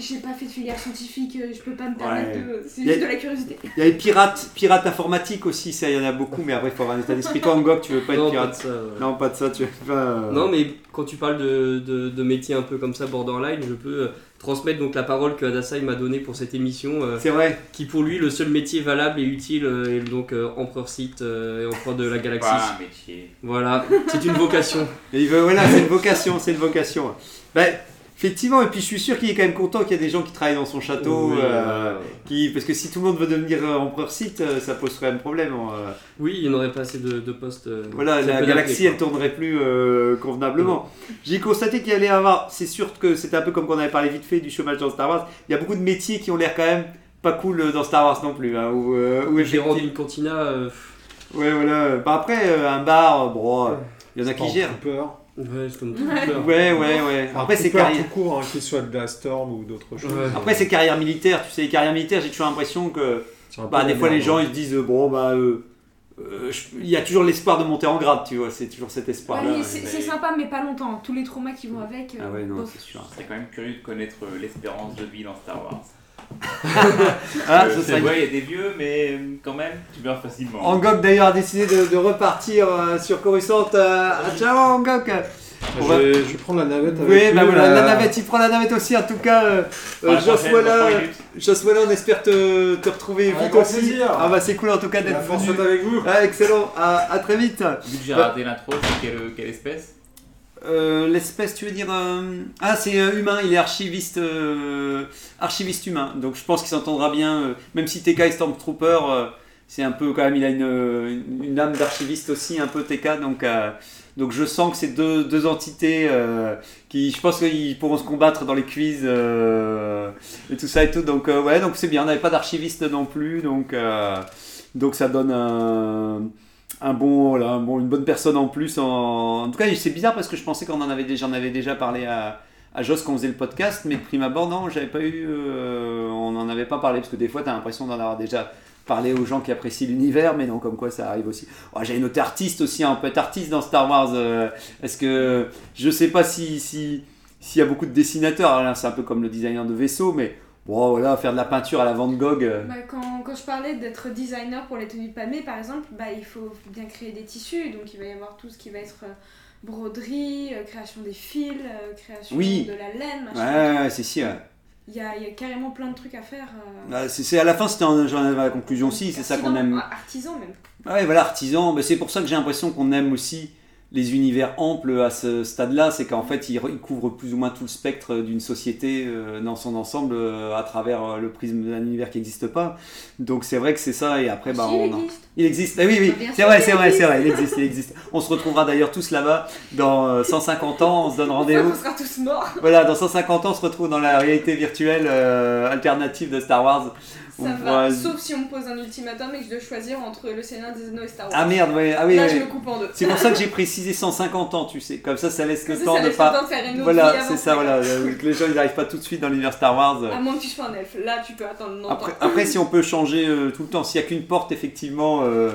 j'ai pas fait de filière scientifique, euh, je peux pas me permettre Ouais. de. C'est a- juste de la curiosité. Il y a les pirates, pirates informatiques aussi, ça il y en a beaucoup, mais après il faut avoir un état d'esprit. Toi, Angok, tu veux pas être pas pirate ça. ouais. Non, pas de ça, tu veux pas. euh, Non, mais quand tu parles de, de, de métiers un peu comme ça, borderline, je peux euh, transmettre donc la parole que Adasai m'a donnée pour cette émission, euh, C'est vrai. qui pour lui, le seul métier valable et utile euh, est donc euh, empereur site et empereur de la galaxie. Pas un métier. Voilà, c'est une vocation. Et il veut, voilà, c'est une vocation, c'est une vocation. Ben, Effectivement, et puis je suis sûr qu'il est quand même content qu'il y a des gens qui travaillent dans son château. Oui, euh, qui... Parce que si tout le monde veut devenir euh, empereur site, euh, ça pose quand même problème. euh. Oui, il n'y aurait pas assez de, de postes. euh, Voilà, la galaxie, elle tournerait plus euh, convenablement. J'ai constaté qu'il y allait avoir, c'est sûr que c'était un peu comme qu'on avait parlé vite fait du chômage dans Star Wars, il y a beaucoup de métiers qui ont l'air quand même pas cool dans Star Wars non plus. Hein, où, euh, où. Gérant d'une cantina, euh, Ouais, voilà. Bah après, un bar, bon, il y en a qui gèrent. Peur. Ouais, c'est comme tout Ouais. Ouais, ouais, ouais. Après, c'est carrière. tout court, hein, qu'il soit de la Storm ou d'autres choses. Ouais. Après, c'est carrière militaire. Tu sais, les carrières militaires, j'ai toujours l'impression que C'est bah, des fois, les gens hein. ils se disent, bon, bah, euh, euh, je- il y a toujours l'espoir de monter en grade, tu vois. C'est toujours cet espoir-là. Ouais, c'est c'est sympa, mais pas longtemps. Tous les traumas qui vont avec. euh, Ah ouais, non, bof. c'est sûr. Serais quand même curieux de connaître euh, l'espérance de vie dans Star Wars. Ah, Euh, ce c'est vrai, il y a des vieux, mais euh, quand même, tu meurs facilement. Angok d'ailleurs a décidé de, de repartir euh, sur Coruscant. Euh, ah, ciao Angok Je, On va- vais, je prendre la navette avec Oui, lui, bah voilà, là. la navette, il prend la navette aussi en tout cas. Pour la Joss prochaine, Walla, dans trois minutes. Joss Walla, on espère te, te retrouver Avec vite aussi. plaisir. Ah bah c'est cool en tout cas d'être venu. avec vous. Ah, excellent, à, à très vite. Vu que j'ai Bah- raté l'intro, c'est quelle, quelle espèce? Euh, L'espèce, tu veux dire euh, Ah, c'est euh, humain, il est archiviste, archiviste humain. Donc je pense qu'il s'entendra bien, même si TK est Stormtrooper, c'est un peu quand même, il a une, une, âme d'archiviste aussi, un peu TK. Donc, donc je sens que c'est deux, entités qui, je pense qu'ils pourront se combattre dans les quiz et tout ça et tout. Donc ouais, donc c'est bien, on n'avait pas d'archiviste non plus. Donc, donc ça donne un un bon, un bon, une bonne personne en plus. En, en tout cas, c'est bizarre parce que je pensais qu'on en avait déjà, déjà parlé à, à Joss quand on faisait le podcast, mais de prime abord, non, j'avais pas eu, euh, on n'en avait pas parlé parce que des fois, tu as l'impression d'en avoir déjà parlé aux gens qui apprécient l'univers, mais non, comme quoi ça arrive aussi. Oh, J'avais noté artiste aussi, hein, on peut artiste dans Star Wars. euh, Est-ce que je sais pas si si s'il y a beaucoup de dessinateurs, c'est un peu comme le designer de vaisseau, mais bon, voilà, faire de la peinture à la Van Gogh. euh, Bah, quand, quand je parlais d'être designer pour les tenues de par exemple, bah, il faut bien créer des tissus. Donc il va y avoir tout ce qui va être euh, broderie, euh, création des fils, création Oui. de la laine, machin. Ouais, ouais, c'est si. ouais. Il y a, il y a carrément plein de trucs à faire. euh, Ah, c'est- c'est à la fin, c'était la conclusion aussi, c'est ça qu'on aime. Artisan même. Ah Ouais, voilà, artisan, mais c'est pour ça que j'ai l'impression qu'on aime aussi les univers amples à ce stade-là, c'est qu'en fait, ils, re- ils couvrent plus ou moins tout le spectre d'une société euh, dans son ensemble euh, à travers euh, le prisme d'un univers qui n'existe pas. Donc c'est vrai que c'est ça, et après, bah, on il existe. Il existe, ah oui, oui, bien c'est vrai, c'est vrai, c'est vrai, il existe, il existe. On se retrouvera d'ailleurs tous là-bas dans euh, 150 ans, on se donne rendez-vous. On sera tous morts. Voilà, dans 150 ans, on se retrouve dans la réalité virtuelle euh, alternative de Star Wars. Ça va. Sauf si on me pose un ultimatum et que je dois choisir entre le Seigneur des Anneaux et Star Wars. Ah merde, ouais, ah oui, Là, ouais. je me coupe en deux. C'est pour ça que j'ai précisé 150 ans, tu sais. Comme ça, ça laisse le ça, temps ça de pas. le temps de faire une autre Voilà, c'est ça, voilà. les gens ils n'arrivent pas tout de suite dans l'univers Star Wars. À moins que tu sois un elfe. Là, tu peux attendre longtemps. Après, après, si on peut changer euh, tout le temps, s'il n'y a qu'une porte, effectivement. euh,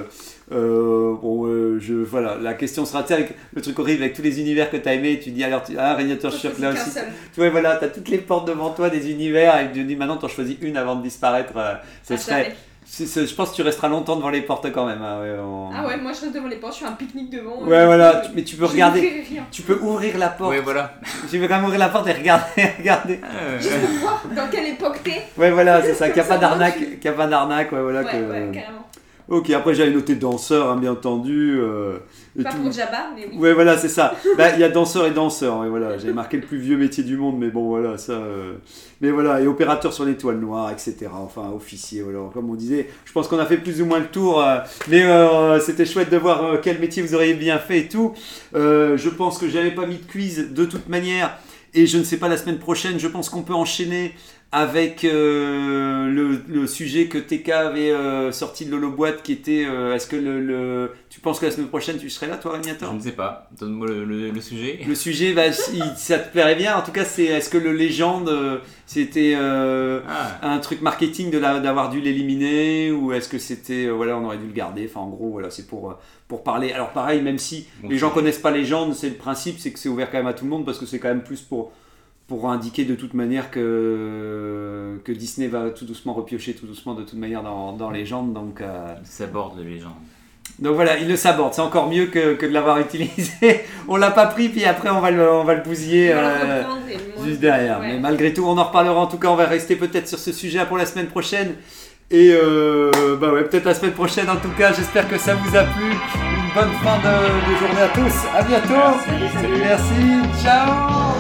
euh, bon, euh, je, voilà, la question sera, tu sais, avec le truc horrible avec tous les univers que tu as aimé, tu dis alors, tu, ah, Régnateur choisis là aussi. Tu vois, voilà, tu as toutes les portes devant toi des univers et tu dis maintenant, tu en choisis une avant de disparaître. euh, ce Ah, serait, je pense que tu resteras longtemps devant les portes quand même. hein, ouais, on- Ah ouais, moi je reste devant les portes, je fais un pique-nique devant. Ouais, euh, voilà, tu- mais tu peux regarder. Tu peux ouvrir la porte. Ouais, voilà. Tu peux quand même ouvrir la porte et regarder, regarder. Euh, Juste pour voir dans quelle époque t'es. Ouais, voilà, c'est ça, qu'il n'y a pas d'arnaque, qu'il n'y a pas d'arnaque, ouais, voilà. Ouais, que... ouais, carrément. Ok, après j'avais noté danseur, hein, bien entendu. euh, et Pas tout. pour Jabba, mais oui. Ouais, voilà, c'est ça. Bah, Il y a danseur et danseur, ouais, voilà. J'avais marqué le plus vieux métier du monde, mais bon, voilà, ça. euh, Mais voilà, et opérateur sur l'étoile noire, etc. Enfin, officier, voilà, comme on disait. Je pense qu'on a fait plus ou moins le tour, euh, mais c'était chouette de voir quel métier vous auriez bien fait et tout. Je pense que j'avais pas mis de quiz de toute manière, et je ne sais pas la semaine prochaine, je pense qu'on peut enchaîner avec euh, le, le sujet que TK avait euh, sorti de Lolo Boîte qui était euh, est-ce que le, le- tu penses que la semaine prochaine tu serais là toi Régnator Je ne sais pas. Donne-moi le, sujet. le sujet, bah, ça te plairait bien. En tout cas, c'est est-ce que le légende, c'était Ah, un truc marketing de d'avoir dû l'éliminer ou est-ce que c'était, voilà, on aurait dû le garder. Enfin, en gros, voilà, c'est pour pour parler. Alors pareil, même si Bon, les gens connaissent pas légende, c'est le principe, c'est que c'est ouvert quand même à tout le monde parce que c'est quand même plus pour pour indiquer de toute manière que que Disney va tout doucement repiocher tout doucement de toute manière dans, dans légende. Donc euh, ça borde les légendes. donc voilà, il le saborde. C'est encore mieux que, que de l'avoir utilisé. on l'a pas pris, puis après on va le, on va le bousiller le euh, le juste derrière. Ouais. Mais malgré tout, on en reparlera. En tout cas, on va rester peut-être sur ce sujet pour la semaine prochaine. Et euh, bah ouais, peut-être la semaine prochaine. En tout cas, j'espère que ça vous a plu. Une bonne fin de, de journée à tous. À bientôt. Merci, salut. Merci. Ciao.